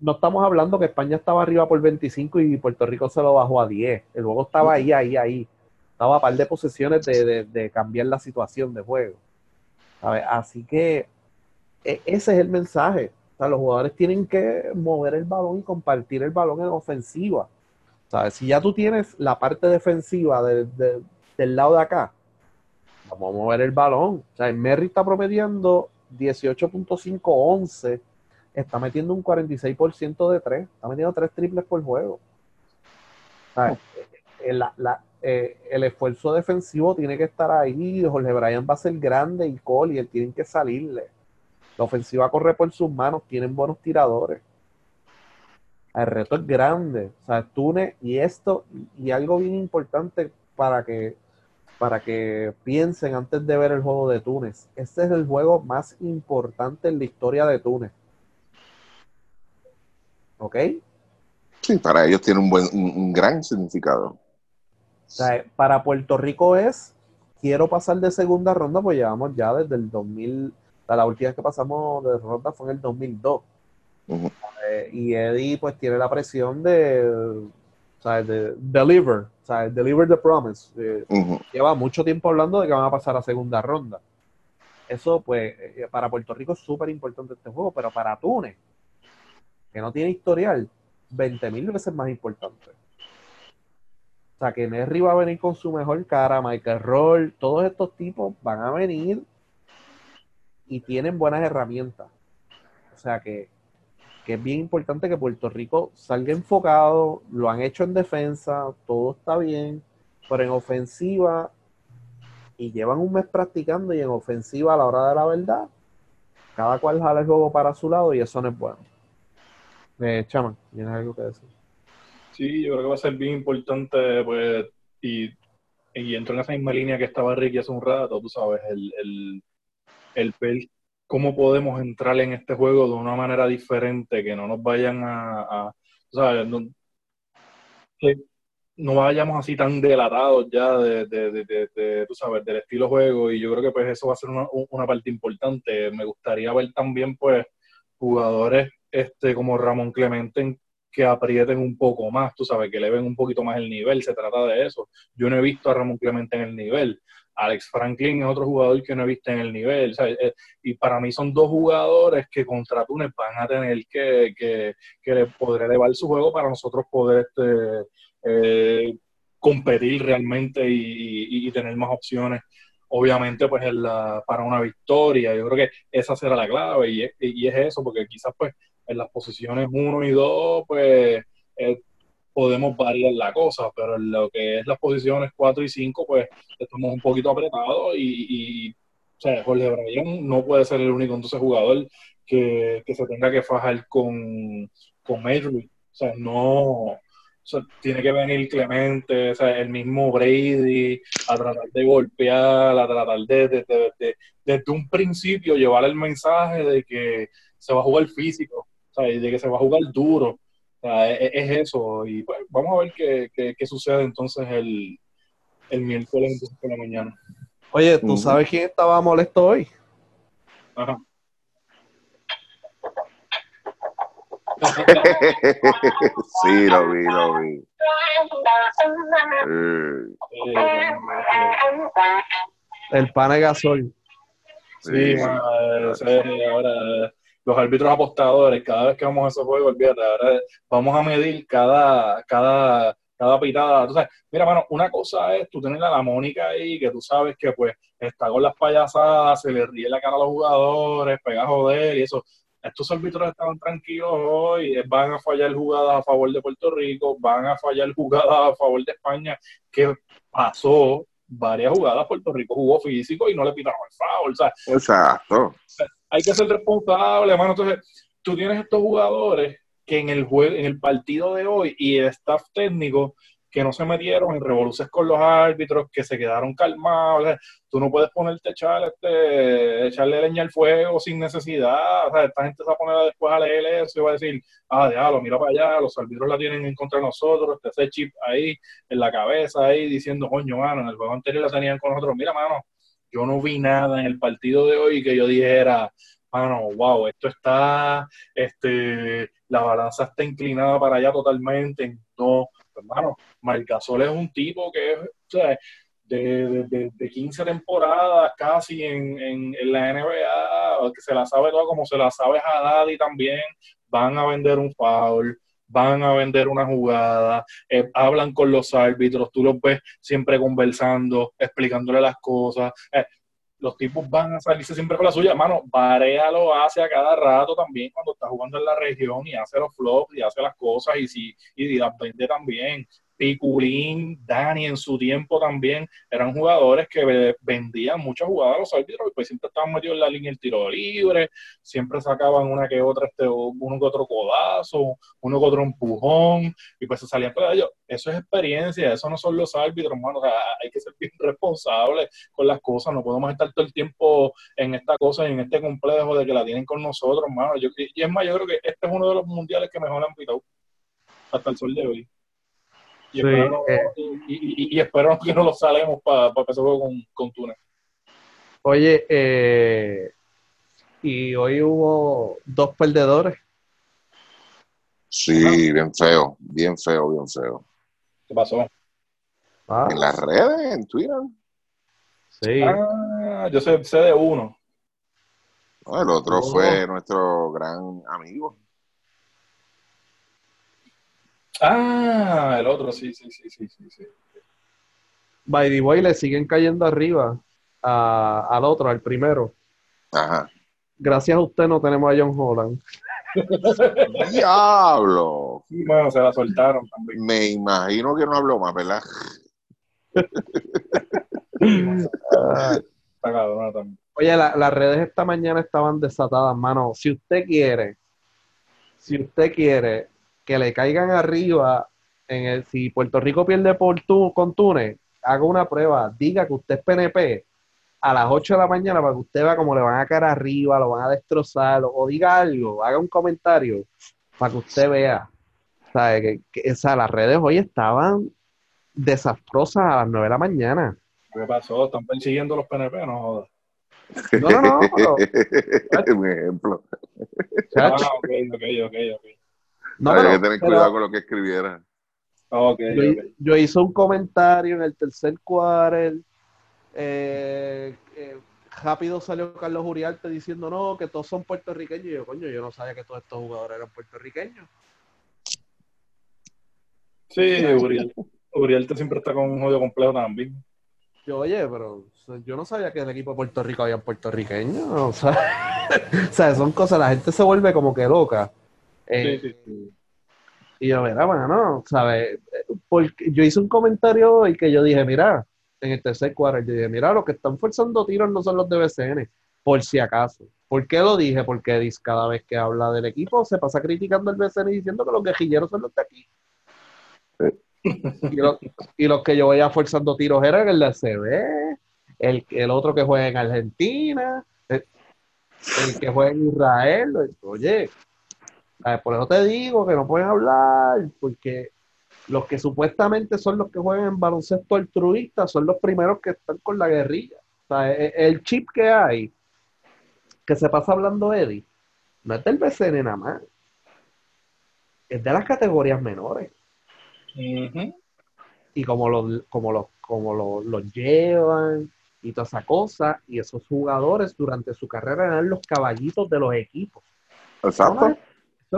Speaker 3: no estamos hablando que España estaba arriba por 25 y Puerto Rico se lo bajó a 10. El juego estaba ahí, ahí, ahí. Estaba a par de posesiones de, cambiar la situación de juego. Así que e, ese es el mensaje. los jugadores tienen que mover el balón y compartir el balón en ofensiva. Si ya tú tienes la parte defensiva del lado de acá, vamos a mover el balón. O sea, Merry está promediando 18.5-11, está metiendo un 46% de tres, está metiendo tres triples por juego. El, eh, el esfuerzo defensivo tiene que estar ahí. Jorge Bryan va a ser grande y Collier tienen que salirle. La ofensiva corre por sus manos, tienen buenos tiradores. El reto es grande. O sea, Túnez y esto, y algo bien importante para que, para que piensen antes de ver el juego de Túnez. Este es el juego más importante en la historia de Túnez. ¿Ok?
Speaker 4: Sí, para ellos tiene un, buen, un, gran significado. O
Speaker 3: sea, para Puerto Rico es, quiero pasar de segunda ronda, pues llevamos ya desde el 2000, la última vez que pasamos de ronda fue en el 2002. Eh, y Eddie pues tiene la presión de, ¿sabes? de deliver, ¿sabes? deliver the promise. Eh, lleva mucho tiempo hablando de que van a pasar a segunda ronda. Eso pues eh, para Puerto Rico es súper importante este juego, pero para Túnez, que no tiene historial, 20 mil veces más importante. O sea, que Nerry va a venir con su mejor cara, Michael Roll, todos estos tipos van a venir y tienen buenas herramientas. O sea que, que es bien importante que Puerto Rico salga enfocado, lo han hecho en defensa, todo está bien, pero en ofensiva, y llevan un mes practicando y en ofensiva a la hora de la verdad, cada cual jala el juego para su lado y eso no es bueno. Eh, Chama, ¿tienes algo que decir?
Speaker 2: Sí, yo creo que va a ser bien importante, pues, y, y entro en esa misma línea que estaba Ricky hace un rato, tú sabes, el, el, el ver cómo podemos entrar en este juego de una manera diferente, que no nos vayan a, a ¿sabes? No, que no vayamos así tan delatados ya de, de, de, de, tú sabes, del estilo juego, y yo creo que pues eso va a ser una, una parte importante. Me gustaría ver también, pues, jugadores este, como Ramón Clemente que aprieten un poco más, tú sabes, que le ven un poquito más el nivel, se trata de eso. Yo no he visto a Ramón Clemente en el nivel. Alex Franklin es otro jugador que no he visto en el nivel. Eh, y para mí son dos jugadores que contra Túnez van a tener que, que, que poder elevar su juego para nosotros poder este, eh, competir realmente y, tener más opciones obviamente pues para una victoria. Yo creo que esa será la clave y, y, es eso, porque quizás pues en las posiciones 1 y 2, pues eh, podemos variar la cosa, pero en lo que es las posiciones 4 y 5, pues estamos un poquito apretados y, y o sea, Jorge Bryan no puede ser el único entonces jugador que, que se tenga que fajar con, con O sea, no, tiene que venir Clemente, o sea, el mismo Brady, a tratar de golpear, a tratar de, de, de, desde un principio llevar el mensaje de que se va a jugar físico, de que se va a jugar duro. es, eso. Y pues, vamos a ver qué, qué, sucede entonces el, el miércoles por la mañana.
Speaker 3: Oye, ¿tú sabes quién estaba molesto hoy? Ajá.
Speaker 4: sí, lo vi, lo vi.
Speaker 3: El pane gasol.
Speaker 2: Sí, ahora los árbitros apostadores, cada vez que vamos a esos juegos, olvídate, ahora vamos a medir cada, cada, cada pitada. Entonces, mira, mano, una cosa es tú tener a la Mónica ahí, que tú sabes que pues está con las payasadas, se le ríe la cara a los jugadores, pega a joder y eso. Estos árbitros estaban tranquilos hoy, van a fallar jugadas a favor de Puerto Rico, van a fallar jugadas a favor de España, que pasó varias jugadas, Puerto Rico jugó físico y no le pitaron el foul. O
Speaker 4: Exacto
Speaker 2: hay que ser responsable, hermano. Entonces, tú tienes estos jugadores que en el juego, en el partido de hoy y el staff técnico que no se metieron en revoluciones con los árbitros, que se quedaron calmados. tú no puedes ponerte a echar, este, echarle leña al fuego sin necesidad. O sea, esta gente se va a poner después a leer eso y va a decir, ah, déjalo, mira para allá, los árbitros la tienen en contra de nosotros, este ese chip ahí en la cabeza ahí diciendo, coño, mano, en el juego anterior la tenían con nosotros. Mira, mano, yo no vi nada en el partido de hoy que yo dijera, mano, wow, esto está, este, la balanza está inclinada para allá totalmente. No, hermano, Marcasol es un tipo que es, o sea, de, de, de, 15 temporadas casi en, en, la NBA, que se la sabe toda como se la sabe Haddad también, van a vender un foul, van a vender una jugada, eh, hablan con los árbitros, tú los ves siempre conversando, explicándole las cosas. Eh, los tipos van a salirse siempre con la suya. Mano, Barea lo hace a cada rato también cuando está jugando en la región y hace los flops y hace las cosas y, si, y las vende también. Piculín, Dani en su tiempo también, eran jugadores que vendían muchas jugadas a los árbitros y pues siempre estaban metidos en la línea el tiro libre, siempre sacaban una que otra, este, uno que otro codazo, uno que otro empujón, y pues se salían para ellos. Eso es experiencia, eso no son los árbitros, hermano. O sea, hay que ser bien responsables con las cosas, no podemos estar todo el tiempo en esta cosa, en este complejo de que la tienen con nosotros, hermano. Yo, y es más, yo creo que este es uno de los mundiales que mejor han pitado hasta el sol de hoy. Y, espero, eh, y, espero, que no lo salemos para pa empezar con, con Túnez.
Speaker 3: Oye, eh, y hoy hubo dos perdedores.
Speaker 4: Sí, bien feo, bien feo, bien feo.
Speaker 2: ¿Qué pasó?
Speaker 4: Ah. En las redes, en Twitter.
Speaker 2: Sí. Ah, yo sé, sé de uno.
Speaker 4: el otro fue nuestro gran amigo.
Speaker 2: Ah, el otro, sí, sí, sí, sí, sí. sí.
Speaker 3: By the way, le siguen cayendo arriba al otro, al primero.
Speaker 4: Ajá.
Speaker 3: Gracias a usted no tenemos a John Holland.
Speaker 4: ¡Diablo!
Speaker 2: Sí, bueno, se la soltaron también.
Speaker 4: Me imagino que no habló más, ¿verdad?
Speaker 3: Oye, las redes esta mañana estaban desatadas, mano. Si usted quiere, si usted quiere que le caigan arriba en el, si Puerto Rico pierde por tu, con Túnez, haga una prueba, diga que usted es PNP a las 8 de la mañana para que usted vea cómo le van a caer arriba, lo van a destrozar, o, diga algo, haga un comentario para que usted vea. ¿Sabe? Que, o sea, las redes hoy estaban desastrosas a las 9 de la mañana.
Speaker 2: ¿Qué pasó? ¿Están persiguiendo los PNP? No jodas.
Speaker 3: No, no, no.
Speaker 4: un ejemplo.
Speaker 2: Ah, ok, ok, ok, ok.
Speaker 4: No, Había que tener cuidado con lo que escribiera.
Speaker 2: Okay,
Speaker 3: yo, yo, hice un comentario en el tercer cuarto. Eh, eh, rápido salió Carlos Uriarte diciendo no, que todos son puertorriqueños. Y yo, coño, yo no sabía que todos estos jugadores eran puertorriqueños.
Speaker 2: Sí, Uriarte, Uriarte siempre está con un juego complejo también.
Speaker 3: Yo, oye, pero yo no sabía que el equipo de Puerto Rico había puertorriqueños. O sea, o sea, son cosas, la gente se vuelve como que loca. Eh, y yo, mira, bueno, no, ¿sabes? Porque yo hice un comentario y que yo dije, mira, en el tercer cuadro, yo dije, mira, los que están forzando tiros no son los de BCN, por si acaso. ¿Por qué lo dije? Porque cada vez que habla del equipo se pasa criticando el BCN diciendo que los guerrilleros son los de aquí. y, los que yo veía forzando tiros eran el de CB, el, el otro que juega en Argentina, el, el que juega en Israel. Oye, por eso te digo que no pueden hablar, porque los que supuestamente son los que juegan en baloncesto altruista son los primeros que están con la guerrilla. E, e, el chip que hay, que se pasa hablando Eddie, no es del BCN nada más. Es de las categorías menores. Y como los, como los, como los, llevan y toda esa cosa, y esos jugadores durante su carrera eran los caballitos de los equipos.
Speaker 4: Exacto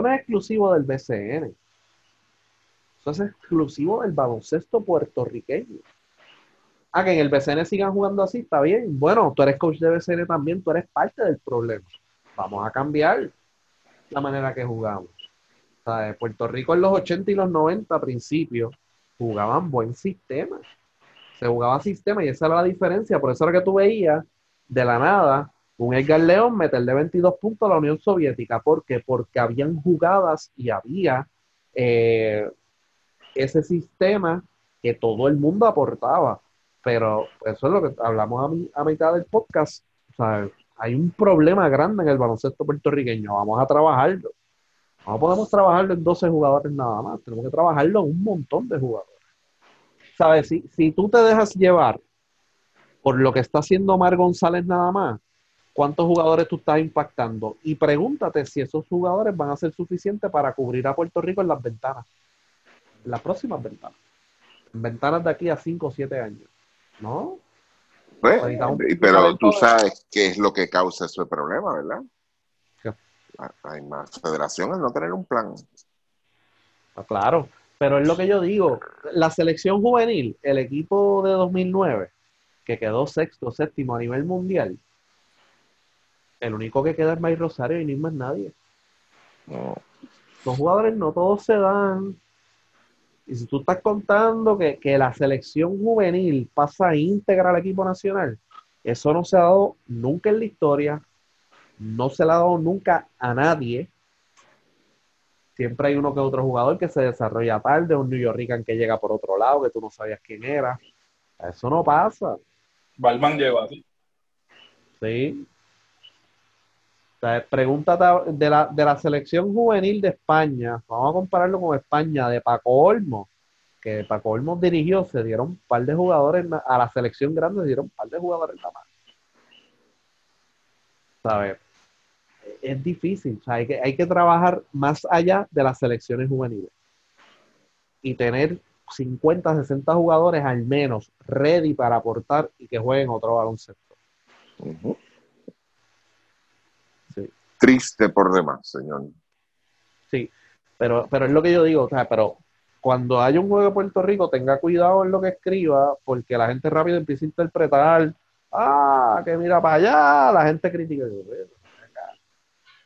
Speaker 3: no es exclusivo del BCN. Eso es exclusivo del baloncesto puertorriqueño. Ah, que en el BCN sigan jugando así, está bien. Bueno, tú eres coach de BCN también, tú eres parte del problema. Vamos a cambiar la manera que jugamos. Puerto Rico en los 80 y los 90 a principios jugaban buen sistema. Se jugaba sistema y esa era la diferencia. Por eso era que tú veías de la nada un Edgar León meterle 22 puntos a la Unión Soviética. ¿Por qué? Porque habían jugadas y había eh, ese sistema que todo el mundo aportaba. Pero eso es lo que hablamos a, mitad del podcast. hay un problema grande en el baloncesto puertorriqueño. Vamos a trabajarlo. No podemos trabajarlo en 12 jugadores nada más. Tenemos que trabajarlo en un montón de jugadores. ¿Sabes? Si, si tú te dejas llevar por lo que está haciendo Mar González nada más, cuántos jugadores tú estás impactando y pregúntate si esos jugadores van a ser suficientes para cubrir a Puerto Rico en las ventanas, en las próximas ventanas, en ventanas de aquí a 5 o 7 años, ¿no?
Speaker 4: Pues, pero tú sabes qué es lo que causa ese problema, ¿verdad? Hay más federaciones no tener un plan.
Speaker 3: Ah, claro, pero es lo que yo digo, la selección juvenil, el equipo de 2009, que quedó sexto, séptimo a nivel mundial, el único que queda es Mike Rosario y ni más nadie. Los jugadores no todos se dan. Y si tú estás contando que, que la selección juvenil pasa íntegra al equipo nacional, eso no se ha dado nunca en la historia, no se le ha dado nunca a nadie. Siempre hay uno que otro jugador que se desarrolla tarde, un New Yorker que llega por otro lado, que tú no sabías quién era. Eso no pasa.
Speaker 2: Balman lleva así.
Speaker 3: Sí. Sea, pregúntate de la, la selección juvenil de España, vamos a compararlo con España, de Paco Olmo, que Paco Olmo dirigió, se dieron un par de jugadores, a la selección grande se dieron un par de jugadores nada más. ¿Sabes? Es difícil, hay que, hay que trabajar más allá de las selecciones juveniles y tener 50, 60 jugadores al menos ready para aportar y que jueguen otro baloncesto.
Speaker 4: Triste por demás, señor.
Speaker 3: Sí, pero, pero es lo que yo digo, o sea, pero cuando haya un juego de Puerto Rico, tenga cuidado en lo que escriba, porque la gente rápido empieza a interpretar, ah, que mira para allá, la gente critica. Yo, "Bueno,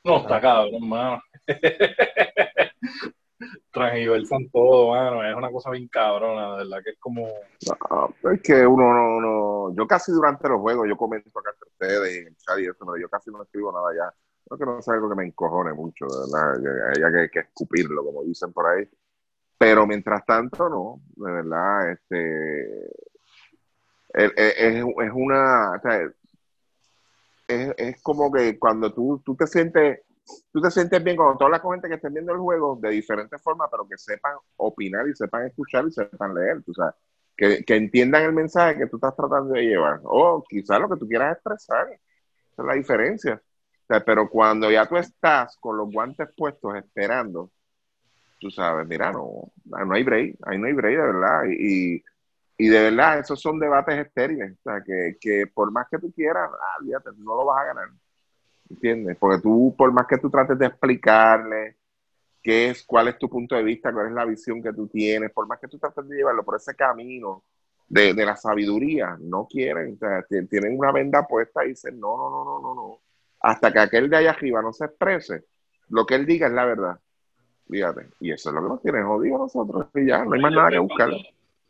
Speaker 2: No, está cabrón, mano. Transgiversan todo, mano. Es una cosa bien cabrona, de verdad que es como.
Speaker 4: No, es que uno no, no, yo casi durante los juegos, yo comento acá entre ustedes y en el chat y eso, pero yo casi no escribo nada ya. Creo que no es algo que me encojone mucho, de verdad, haya que, escupirlo, como dicen por ahí. Pero mientras tanto, no, de verdad, este, es, es- una, o sea, es, es como que cuando tú, tú te sientes, tú te sientes bien cuando tú hablas con gente que estén viendo el juego de diferentes formas, pero que sepan opinar y sepan escuchar y sepan leer, tú sabes, que, que entiendan el mensaje que tú estás tratando de llevar, o quizás lo que tú quieras expresar, esa es la diferencia. Sea, pero cuando ya tú estás con los guantes puestos esperando, tú sabes, mira, no, no hay break, ahí no hay break de verdad, y, y- de verdad, esos son debates estériles, o que, que por más que tú quieras, ah, olvídate, no lo vas a ganar. ¿Entiendes? Porque tú, por más que tú trates de explicarle qué es, cuál es tu punto de vista, cuál es la visión que tú tienes, por más que tú trates de llevarlo por ese camino de, de la sabiduría, no quieren, o sea, ti- tienen una venda puesta y dicen, no, no, no, no, no. Hasta que aquel de allá arriba no se exprese, lo que él diga es la verdad. Fíjate. Y eso es lo que nos tiene jodido nosotros. Y ya, no hay más nada que buscar.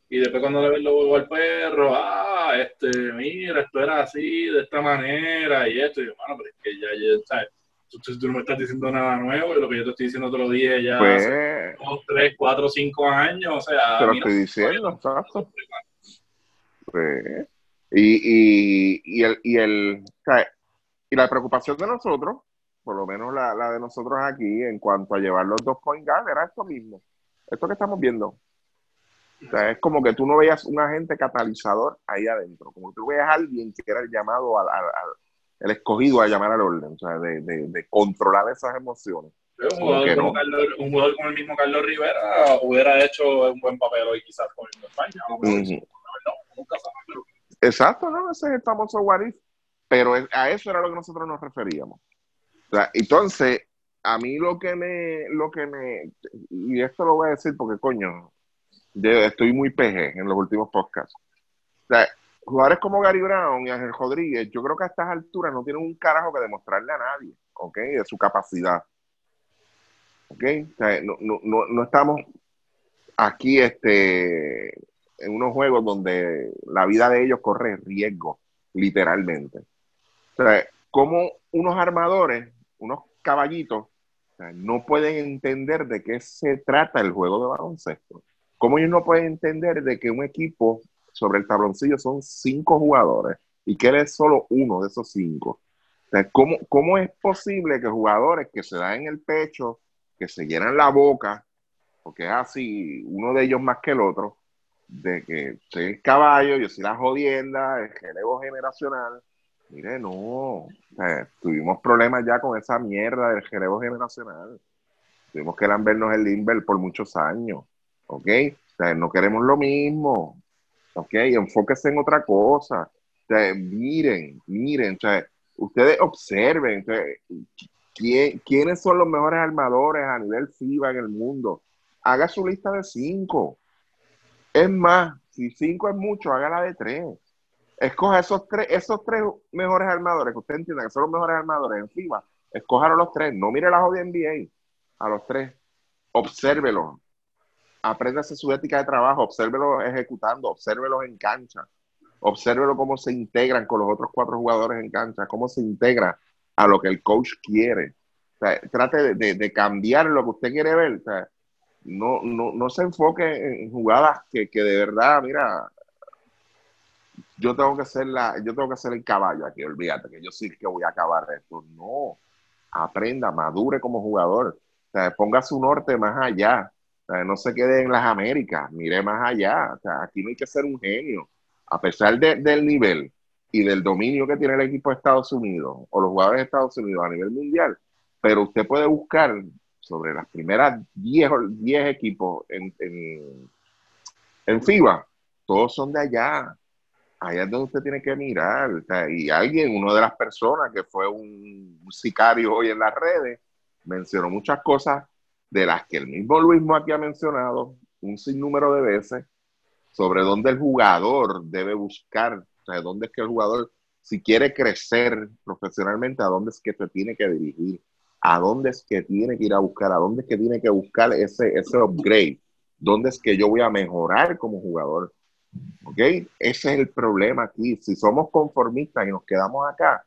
Speaker 2: Y después cuando le ven los huevos al perro, ah, este, mira, esto era así, de esta manera, y esto, y yo, mano, pero es que ya, ya, ¿sabes? Tú, tú- tú no me estás diciendo nada nuevo, y lo que yo te estoy diciendo te lo dije ya
Speaker 4: Pues,
Speaker 2: hace dos, tres, cuatro, cinco años, o sea,
Speaker 4: te lo estoy diciendo, exacto. Pues, y, y, y, el, y, el, y la preocupación de nosotros, por lo menos la, la de nosotros aquí, en cuanto a llevar los dos point guard, era esto mismo. Esto que estamos viendo. O sea, es como que tú no veías un agente catalizador ahí adentro, como que tú veías a alguien que era el llamado al, al- al- el escogido a llamar al orden, o sea, de, de, de controlar esas emociones.
Speaker 2: un jugador, como
Speaker 4: no.
Speaker 2: Carlos, un jugador como el mismo Carlos Rivera hubiera hecho un buen papel hoy quizás con el de España. Pero
Speaker 4: Ujú.
Speaker 2: no, nunca sabe, pero
Speaker 4: Exacto, ¿no? Ese es el famoso what if. Pero a eso era lo que nosotros nos referíamos. Entonces, a mí lo que me, lo que me, y esto lo voy a decir porque coño, yo estoy muy PG en los últimos podcasts. O jugadores como Gary Brown y Ángel Rodríguez, yo creo que a estas alturas no tienen un carajo que demostrarle a nadie, ¿ok? De su capacidad. ¿Ok? O sea, no, no, no, no estamos aquí este, en unos juegos donde la vida de ellos corre riesgo, literalmente. Como unos armadores, unos caballitos, no pueden entender de qué se trata el juego de baloncesto. ¿Cómo ellos no pueden entender de que un equipo sobre el tabloncillo son cinco jugadores y que él es solo uno de esos cinco? ¿cómo, ¿Cómo es posible que jugadores que se dan en el pecho, que se llenan la boca, porque es así, uno de ellos más que el otro, de que soy el caballo, yo soy la jodienda, el relevo generacional. Mire, no, tuvimos problemas ya con esa mierda del relevo generacional. Tuvimos que lambernos el limber por muchos años, ¿ok? No queremos lo mismo, ¿ok? Enfóquese en otra cosa. Miren, miren, o sea, ustedes observen, ¿quién- ¿quiénes son los mejores armadores a nivel FIBA en el mundo? Haga su lista de cinco. Es más, si cinco es mucho, hágala de tres. Escoja esos tres, esos tres mejores armadores, que usted entienda que son los mejores armadores en FIBA. Escójalo los tres. No mire la jodida NBA. A los tres. Obsérvelo. apréndase su ética de trabajo, obsérvelo ejecutando, obsérvelo en cancha, obsérvelo cómo se integran con los otros cuatro jugadores en cancha, cómo se integra a lo que el coach quiere. trate de, cambiar lo que usted quiere ver. no, no, no se enfoque en jugadas que, que de verdad, mira, yo tengo que ser la, yo tengo que ser el caballo aquí, olvídate que yo sí que voy a acabar esto. No, aprenda, madure como jugador. O sea, ponga su norte más allá. O sea, no se quede en las Américas, mire más allá. O sea, aquí no hay que ser un genio. A pesar del nivel y del dominio que tiene el equipo de Estados Unidos o los jugadores de Estados Unidos a nivel mundial, pero usted puede buscar sobre las primeras 10 equipos en, en, en FIBA, todos son de allá allá es donde usted tiene que mirar. y alguien, una de las personas que fue un, sicario hoy en las redes, mencionó muchas cosas de las que el mismo Luis aquí ha mencionado un sinnúmero de veces sobre dónde el jugador debe buscar, o dónde es que el jugador, si quiere crecer profesionalmente, a dónde es que se tiene que dirigir, a dónde es que tiene que ir a buscar, a dónde es que tiene que buscar ese, ese upgrade, dónde es que yo voy a mejorar como jugador ¿Ok? Ese es el problema aquí. Si somos conformistas y nos quedamos acá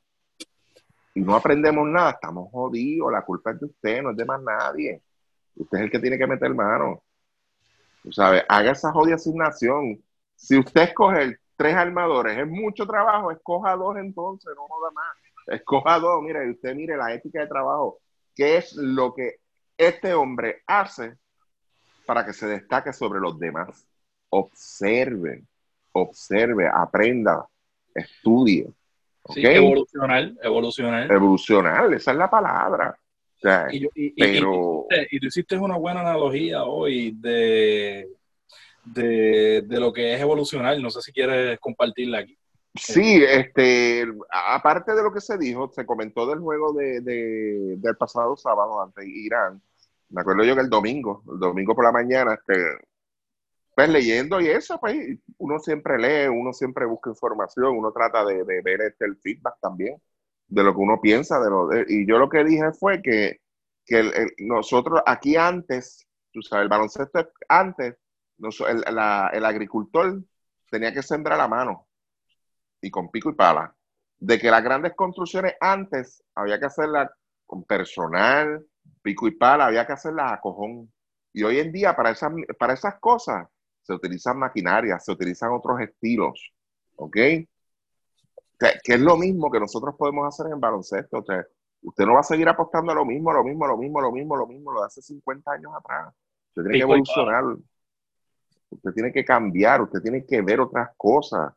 Speaker 4: y no aprendemos nada, estamos jodidos. La culpa es de usted, no es de más nadie. Usted es el que tiene que meter mano. Tú sabes, haga esa jodida asignación. Si usted escoge tres armadores, es mucho trabajo, escoja dos entonces, no joda más. Escoja dos, mire, usted mire la ética de trabajo. ¿Qué es lo que este hombre hace para que se destaque sobre los demás? Observe, observe, aprenda, estudie.
Speaker 2: ¿okay? evolucionar, evolucionar.
Speaker 4: Evolucionar, esa es la palabra. y, pero...
Speaker 2: Y, tú hiciste una buena analogía hoy de, de, lo que es evolucionar. No sé si quieres compartirla aquí.
Speaker 4: Sí, este, aparte de lo que se dijo, se comentó del juego de, del pasado sábado ante Irán. Me acuerdo yo que el domingo, el domingo por la mañana, este, pues leyendo y eso, pues uno siempre lee, uno siempre busca información, uno trata de, ver este, el feedback también de lo que uno piensa. De lo, y yo lo que dije fue que, nosotros aquí antes, tú sabes, el baloncesto antes, el, el agricultor tenía que sembrar a mano y con pico y pala. De que las grandes construcciones antes había que hacerlas con personal, pico y pala, había que hacerlas a cojón. Y hoy en día, para esas, para esas cosas, se utilizan maquinarias, se utilizan otros estilos, ¿ok? Que, es lo mismo que nosotros podemos hacer en baloncesto. Usted, usted no va a seguir apostando a lo mismo, lo mismo, lo mismo, lo mismo, lo mismo, lo de hace 50 años atrás. Usted tiene que evolucionar. Usted tiene que cambiar, usted tiene que ver otras cosas.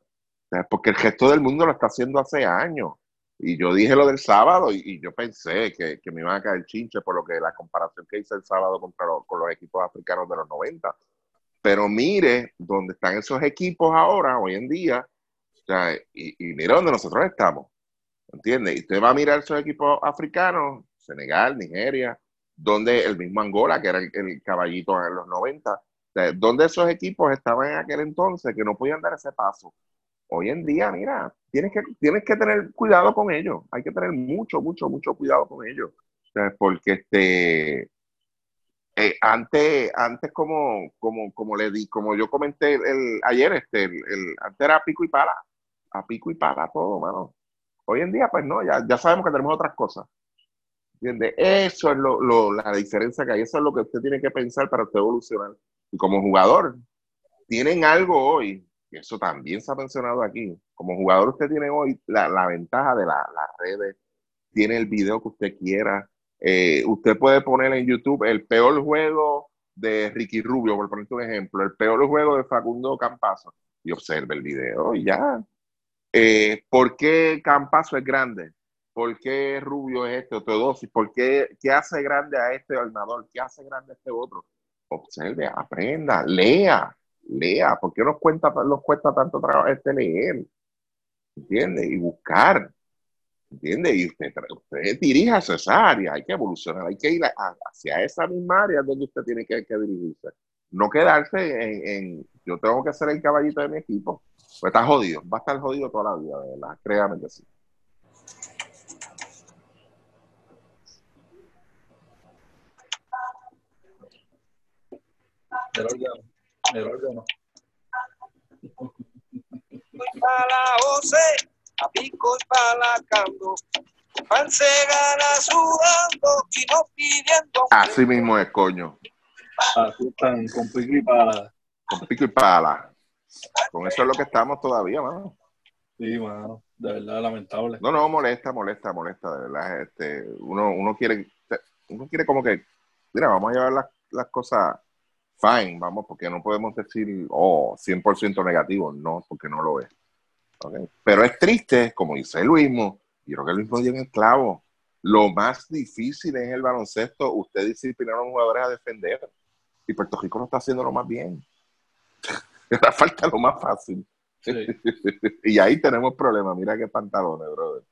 Speaker 4: Porque el gesto del mundo lo está haciendo hace años. Y yo dije lo del sábado y, yo pensé que, me iban a caer chinche por lo que la comparación que hice el sábado contra con los equipos africanos de los 90. Pero mire dónde están esos equipos ahora, hoy en día, y, mire dónde nosotros estamos. ¿Entiende? Y usted va a mirar esos equipos africanos, Senegal, Nigeria, donde el mismo Angola, que era el, caballito en los 90, donde esos equipos estaban en aquel entonces que no podían dar ese paso. Hoy en día, mira, tienes que, tienes que tener cuidado con ellos. Hay que tener mucho, mucho, mucho cuidado con ellos. porque este, eh, antes, antes como, como, como le di, como yo comenté el, ayer, este, el, antes era pico y pala, a pico y pala todo, mano. Hoy en día, pues no, ya, ya sabemos que tenemos otras cosas. ¿Entiende? Eso es lo, lo, la diferencia que hay, eso es lo que usted tiene que pensar para usted evolucionar. Y como jugador, tienen algo hoy, y eso también se ha mencionado aquí, como jugador usted tiene hoy la, la ventaja de las redes, tiene el video que usted quiera, eh, usted puede poner en YouTube el peor juego de Ricky Rubio, por ponerte un ejemplo, el peor juego de Facundo Campazo, y observe el video y ya. Eh, ¿Por qué Campazo es grande? ¿Por qué Rubio es este o Teodosis? ¿Por qué, qué hace grande a este armador? ¿Qué hace grande a este otro? Observe, aprenda, lea, lea. ¿Por qué nos, cuenta, nos cuesta tanto trabajo este leer? ¿Entiende? Y buscar. ¿Entiende? Y usted, usted dirija hacia esa área, hay que evolucionar, hay que ir hacia esa misma área donde usted tiene que, dirigirse. No quedarse en, yo tengo que ser el caballito de mi equipo. Pues está jodido, va a estar jodido toda la vida, de verdad, créame que sí.
Speaker 2: El órgano. El órgano.
Speaker 5: para a pico y palacando. Pan se gana sudando y no pidiendo.
Speaker 4: Así mismo es, coño.
Speaker 2: Así están, con pico y pala.
Speaker 4: Con pico y pala. Con eso es lo que estamos todavía, mano.
Speaker 2: Sí, mano. De verdad, lamentable.
Speaker 4: No, no, molesta, molesta, molesta, de verdad. Este, uno, uno quiere, uno quiere como que, mira, vamos a llevar las, las cosas fine, vamos, porque no podemos decir, oh, 100% negativo, no, porque no lo es. Pero es triste, como dice Luismo, yo creo que Luismo dio en el clavo. Lo más difícil en el baloncesto, usted disciplinar a los jugadores a defender. Y Puerto Rico no está haciendo lo más bien. Le falta lo más fácil.
Speaker 2: Sí.
Speaker 4: y ahí tenemos problemas. Mira qué pantalones, brother.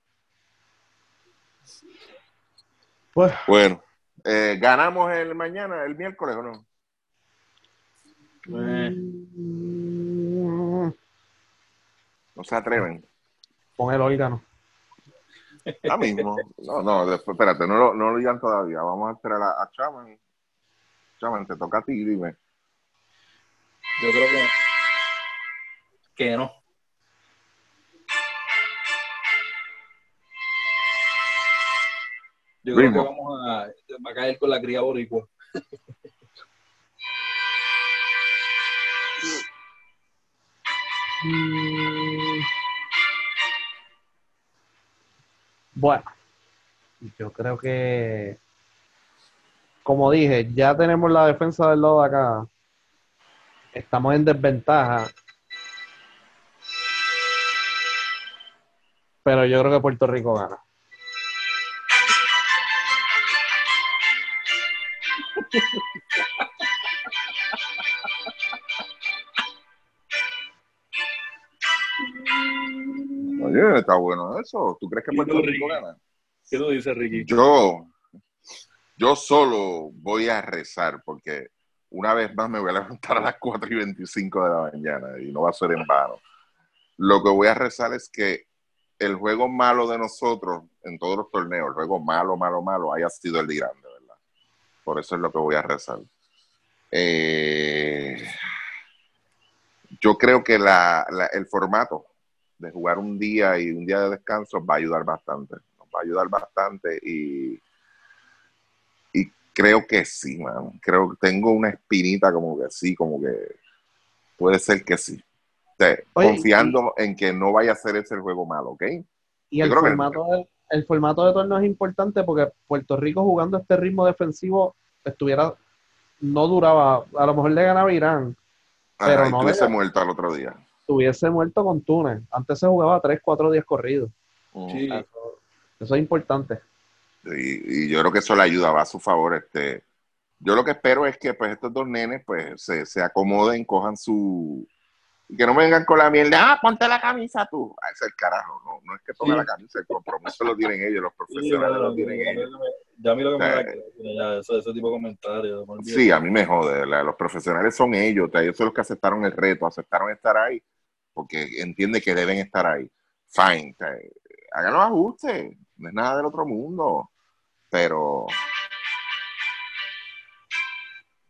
Speaker 3: Pues,
Speaker 4: Bueno, eh, ¿ganamos el mañana, el miércoles o no?
Speaker 2: Eh,
Speaker 4: No se atreven.
Speaker 3: con el órgano.
Speaker 4: Ya mismo. No, no, después, espérate, no lo, no lo digan todavía. Vamos a esperar a, a Chaman. Chaman, te toca a ti, dime.
Speaker 2: yo creo que. Que no. Yo creo que vamos a, a caer con la cría boricua.
Speaker 3: Bueno, yo creo que, como dije, ya tenemos la defensa del lado de acá. Estamos en desventaja. Pero yo creo que Puerto Rico gana.
Speaker 4: Está bueno eso. ¿Tú crees que Puerto
Speaker 2: Rico.
Speaker 4: Gana?
Speaker 2: ¿Qué tú dices, Ricky?
Speaker 4: Yo, yo solo voy a rezar porque una vez más me voy a levantar a las 4 y 25 de la mañana y no va a ser en vano. Lo que voy a rezar es que el juego malo de nosotros en todos los torneos, el juego malo, malo, malo, haya sido el de Irán, de verdad. Por eso es lo que voy a rezar. Eh, yo creo que la- la- el formato de jugar un día y un día de descanso va a ayudar bastante. Nos va a ayudar bastante y, y creo que sí, man. Creo que tengo una espinita como que sí, como que puede ser que sí. O sea,
Speaker 3: Oye,
Speaker 4: confiando en que no vaya a ser ese el juego malo, ¿ok?
Speaker 3: Y
Speaker 4: Yo
Speaker 3: el
Speaker 4: que-
Speaker 3: formato, de, el formato de torneo es importante porque Puerto Rico jugando este ritmo defensivo estuviera no duraba, a lo mejor le ganaba Irán, Pero
Speaker 4: Ajá, y
Speaker 3: no
Speaker 4: estuviese
Speaker 3: le-
Speaker 4: muerto al otro día.
Speaker 3: Estuviese muerto con Túnez. Antes se jugaba 3, 4 días corridos.
Speaker 2: Sí.
Speaker 3: Eso, eso es importante.
Speaker 4: Y, y yo creo que eso le ayuda, va a su favor. Este, yo lo que espero es que pues estos dos nenes pues se, se acomoden, cojan su... y Que no me vengan con la mierda, ah, ponte la camisa tú. Ah, ese es el carajo, no, no es que ponga
Speaker 2: Sí.
Speaker 4: la camisa, el compromiso lo tienen ellos, los
Speaker 2: Sí,
Speaker 4: profesionales
Speaker 2: mano,
Speaker 4: lo tienen
Speaker 2: ya,
Speaker 4: ellos.
Speaker 2: ya a mí lo que me
Speaker 4: Eh,
Speaker 2: da que- ya, ese, ese tipo de comentarios.
Speaker 4: Sí, a mí me jode, la- los profesionales son ellos, o sea, ellos son los que aceptaron el reto, aceptaron estar ahí, porque entienden que deben estar ahí. Fine, sea, hagan los ajustes, no es nada del otro mundo, pero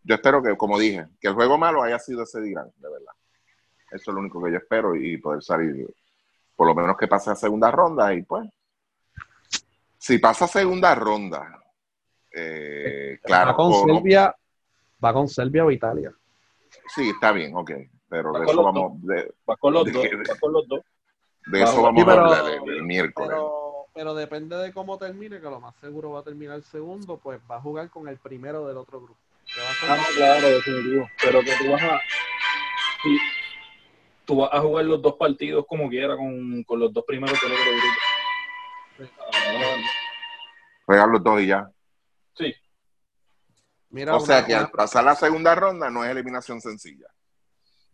Speaker 4: yo espero que, como dije, que el juego malo haya sido ese día, de verdad. Eso es lo único que yo espero y poder salir, por lo menos que pase a segunda ronda y pues, si pasa a segunda ronda, eh, claro,
Speaker 3: va con
Speaker 4: no-
Speaker 3: Serbia, va con Serbia o Italia.
Speaker 4: Sí, está bien, ok. Pero
Speaker 2: Va
Speaker 4: de eso vamos, de,
Speaker 2: Va con los dos,
Speaker 4: que-
Speaker 2: va con los dos.
Speaker 4: de eso
Speaker 2: Sí,
Speaker 4: vamos
Speaker 3: pero-
Speaker 4: a hablar el, el miércoles.
Speaker 3: Pero, pero depende de cómo termine, que lo más seguro va a terminar el segundo, pues va a jugar con el primero del otro grupo.
Speaker 2: Ah, claro, definitivo. Pero que tú vas a. sí, tú vas a jugar los dos partidos como quiera con, con los dos primeros del otro grupo.
Speaker 4: Juegan los dos y ya.
Speaker 2: sí,
Speaker 3: Mira,
Speaker 4: o sea
Speaker 3: una-
Speaker 4: que al pasar la segunda ronda no es eliminación sencilla.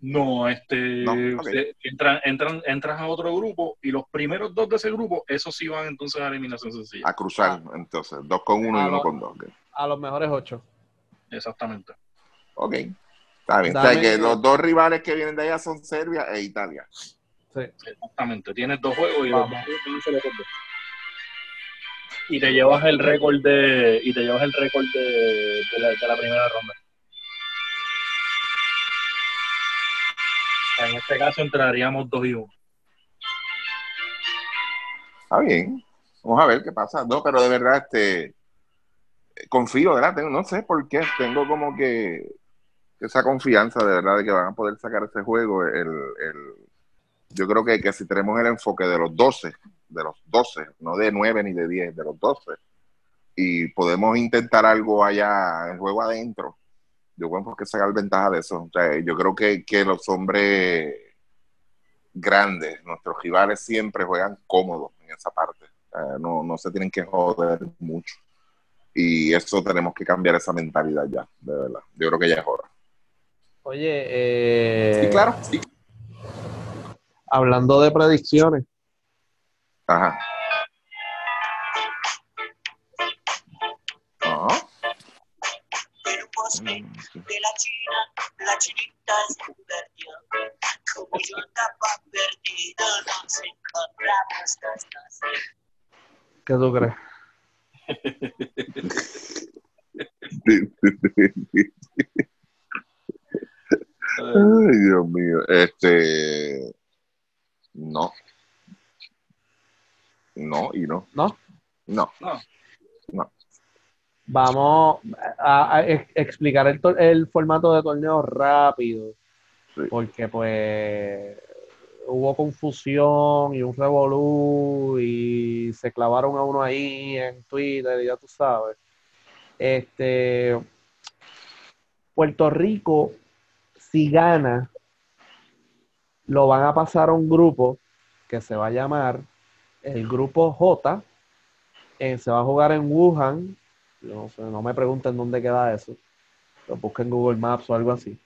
Speaker 2: No, este.
Speaker 4: No, ok.
Speaker 2: usted- entran, entran, entras a otro grupo y los primeros dos de ese grupo, esos sí van entonces a eliminación sencilla.
Speaker 4: A cruzar, entonces, dos con uno y
Speaker 3: Ah,
Speaker 4: uno
Speaker 3: no.
Speaker 4: con dos.
Speaker 3: a los mejores ocho.
Speaker 2: Exactamente.
Speaker 4: Ok. Está bien. O
Speaker 3: Dame-
Speaker 4: sea que los dos rivales que vienen de allá son Serbia e Italia.
Speaker 3: Sí.
Speaker 2: Exactamente. Tienes dos juegos y
Speaker 3: Vamos.
Speaker 2: dos. Y te llevas el récord de. Y te llevas el récord de, de, la, de la primera ronda. Este caso entraríamos 2 y 1.
Speaker 4: Está bien. Vamos a ver qué pasa. No, pero de verdad, este confío, ¿verdad? No sé por qué, tengo como que esa confianza de verdad de que van a poder sacar ese juego. El- yo creo que, que si tenemos el enfoque de los 12, de los 12, no de 9 ni de 10, de los 12, y podemos intentar algo allá, el juego adentro, yo creo que sacar ventaja de eso. O sea, yo creo que, que los hombres grandes, nuestros rivales siempre juegan cómodos en esa parte. No, no se tienen que joder mucho. Y eso tenemos que cambiar esa mentalidad ya, de verdad. Yo creo que ya es hora.
Speaker 3: Oye, eh,
Speaker 4: Y claro, sí.
Speaker 3: hablando de predicciones.
Speaker 4: Ajá.
Speaker 5: Bosque de la China, la chinita es perdida. Como yo andaba perdido, nos encontramos las dos.
Speaker 3: ¿qué tú crees?
Speaker 4: Ay, Dios mío. Este. No. No y no.
Speaker 3: ¿No?
Speaker 4: No.
Speaker 3: Vamos a, a ex- explicar el, formato de torneo rápido,
Speaker 4: Sí.
Speaker 3: porque pues hubo confusión y un revolú y se clavaron a uno ahí en Twitter y ya tú sabes. Este, Puerto Rico, si gana, lo van a pasar a un grupo que se va a llamar el grupo J. eh, se va a jugar en Wuhan, no, sé, no me pregunten dónde queda eso. Lo busquen en Google Maps o algo así.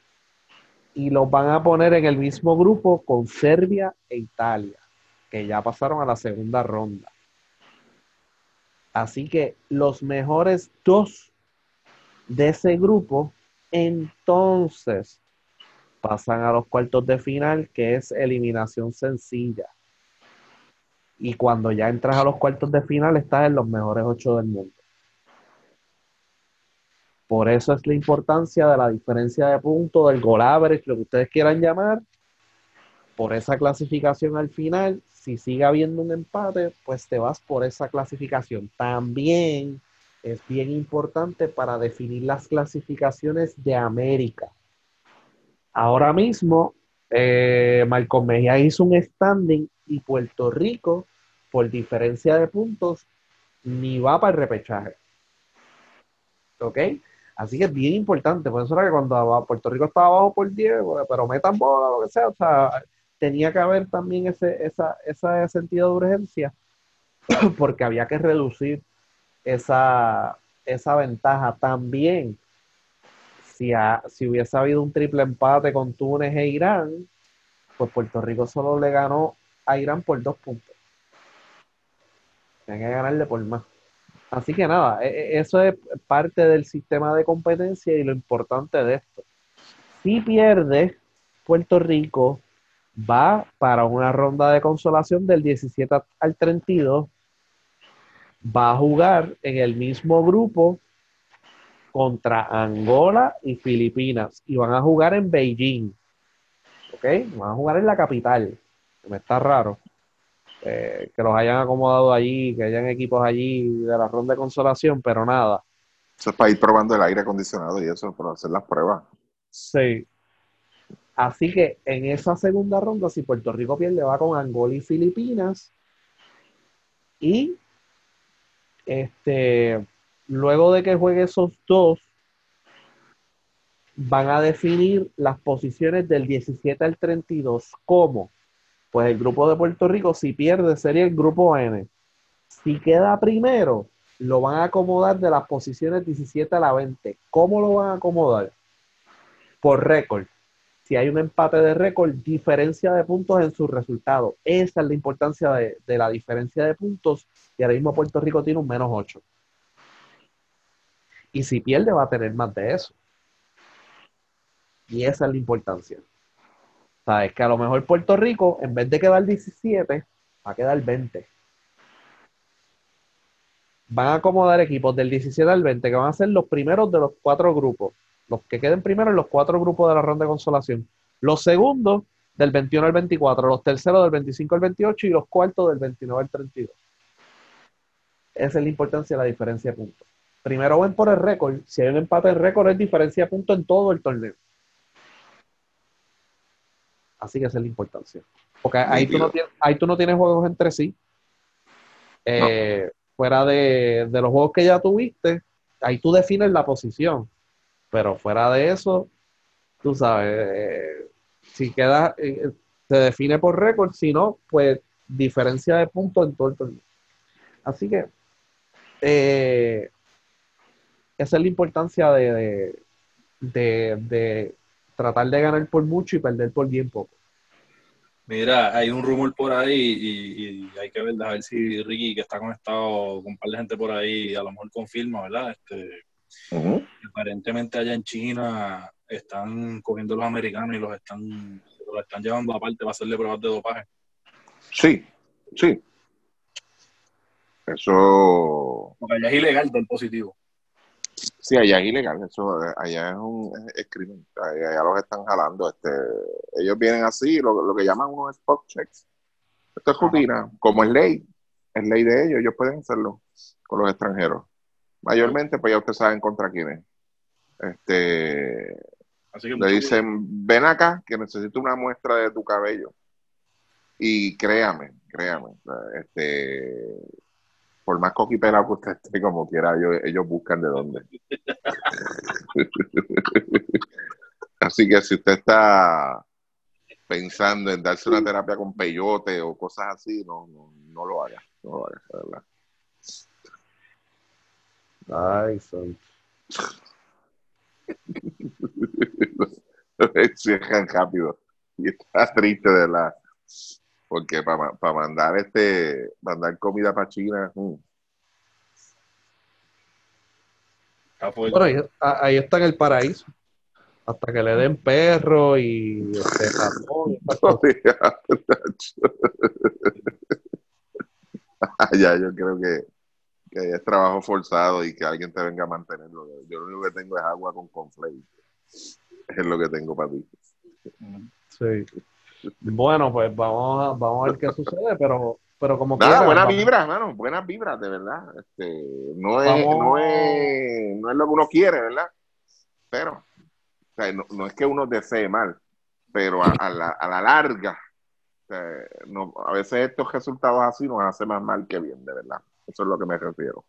Speaker 3: Y los van a poner en el mismo grupo con Serbia e Italia, que ya pasaron a la segunda ronda. Así que los mejores dos de ese grupo, entonces pasan a los cuartos de final, que es eliminación sencilla. Y cuando ya entras a los cuartos de final, estás en los mejores ocho del mundo. Por eso es la importancia de la diferencia de puntos, del goal average, lo que ustedes quieran llamar. Por esa clasificación al final, si sigue habiendo un empate, pues te vas por esa clasificación. También es bien importante para definir las clasificaciones de América. Ahora mismo, eh, Malcolm Mejía hizo un standing y Puerto Rico, por diferencia de puntos, ni va para el repechaje. ¿Ok? Así que es bien importante. Por eso era que cuando Puerto Rico estaba abajo por 10, bueno, pero metan bola, lo que sea, o sea, tenía que haber también ese, esa, ese sentido de urgencia, porque había que reducir esa, esa ventaja. También, si, ha- si hubiese habido un triple empate con Túnez e Irán, pues Puerto Rico solo le ganó a Irán por dos puntos. Tienen que ganarle por más. Así que nada, e- e- eso es parte del sistema de competencia y lo importante de esto. Si pierde, Puerto Rico va para una ronda de consolación del 17 al 32. Va a jugar en el mismo grupo contra Angola y Filipinas y van a jugar en Beijing. ¿Ok? Van a jugar en la capital. Me está raro eh, que los hayan acomodado allí, que hayan equipos allí de la ronda de consolación, pero nada.
Speaker 4: Eso es para ir probando el aire acondicionado y eso, para hacer las pruebas.
Speaker 3: Sí. Así que en esa segunda ronda, si Puerto Rico pierde, va con Angola y Filipinas. Y este, luego de que juegue esos dos, van a definir las posiciones del 17 al 32. ¿Cómo? Pues el grupo de Puerto Rico, si pierde, sería el grupo N. Si queda primero, lo van a acomodar de las posiciones 17 a la 20. ¿Cómo lo van a acomodar? Por récord. Si hay un empate de récord, diferencia de puntos en su resultado. Esa es la importancia de, de la diferencia de puntos. Y ahora mismo Puerto Rico tiene un menos 8. Y si pierde, va a tener más de eso. Y esa es la importancia. Sabes que a lo mejor Puerto Rico, en vez de quedar 17, va a quedar 20. Van a acomodar equipos del 17 al 20, que van a ser los primeros de los cuatro grupos. Los que queden primero en los cuatro grupos de la ronda de consolación. Los segundos del 21 al 24, los terceros del 25 al 28 y los cuartos del 29 al 32. Esa es la importancia de la diferencia de puntos. Primero ven por el récord. Si hay un empate en récord, es diferencia de puntos en todo el torneo. Así que esa es la importancia. Porque ahí tú no tienes, ahí tú no tienes juegos entre sí. Eh, fuera de, de los juegos que ya tuviste, ahí tú defines la posición. Pero fuera de eso, tú sabes, eh, si queda, eh, se define por récord, si no, pues diferencia de puntos en todo el torneo. Así que eh, esa es la importancia de, de, de- de tratar de ganar por mucho y perder por bien poco.
Speaker 2: Mira, hay un rumor por ahí y, y hay que ver, a ver si Ricky, que está conectado con un par de gente por ahí, a lo mejor confirma, ¿verdad? Este, aparentemente allá en China están cogiendo los americanos y los están, los están llevando aparte para hacerle pruebas de dopaje.
Speaker 4: Sí, sí. Eso,
Speaker 2: Porque allá es ilegal dar positivo.
Speaker 4: Sí, allá es ilegal, eso, eh, allá es un es, es crimen, allá, allá los están jalando, este, ellos vienen así, lo, lo que llaman unos spot checks. Esto es rutina, como es ley, es ley de ellos, ellos pueden hacerlo con los extranjeros. Mayormente, pues ya ustedes saben contra quiénes. Este,
Speaker 2: Así que
Speaker 4: le dicen, ven acá, que necesito una muestra de tu cabello. Y créame, créame, este, por más coquipelado que usted esté como quiera, ellos, ellos buscan de dónde. Así que si usted está pensando en darse una terapia con peyote o cosas así, no, no, no lo haga, no lo haga, de verdad.
Speaker 3: Ay, son-
Speaker 4: cierran rápido y está triste de verdad porque para mandar este mandar comida para China mm.
Speaker 3: Bueno, ahí, está en el paraíso. Hasta que le den perro y este, cosas.
Speaker 4: ya yo creo que, que es trabajo forzado y que alguien te venga a mantenerlo yo lo único que tengo es agua con conflate es lo que tengo para ti
Speaker 3: Sí. Bueno, pues vamos a, vamos a ver qué sucede, pero, pero como
Speaker 4: Nada,
Speaker 3: quiera,
Speaker 4: buenas
Speaker 3: vamos-
Speaker 4: vibras, hermano, buenas vibras, de verdad. Este, no, es,
Speaker 3: Vamos.
Speaker 4: no, es, no es lo que uno quiere, ¿verdad? Pero, o sea, no, no es que uno desee mal, pero a, a la, a la larga, o sea, no, a veces estos resultados así nos hacen más mal que bien, de verdad. Eso es lo que me refiero.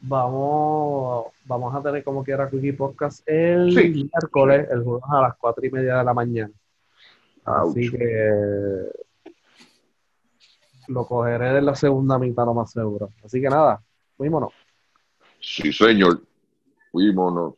Speaker 3: Vamos, vamos a tener como quiera Quickie Podcast el
Speaker 4: Sí.
Speaker 3: miércoles, el jueves a las cuatro y media de la mañana. Así que lo cogeré de la segunda mitad, lo más seguro. Así que nada, fuímonos.
Speaker 4: Sí, señor. Fuímonos.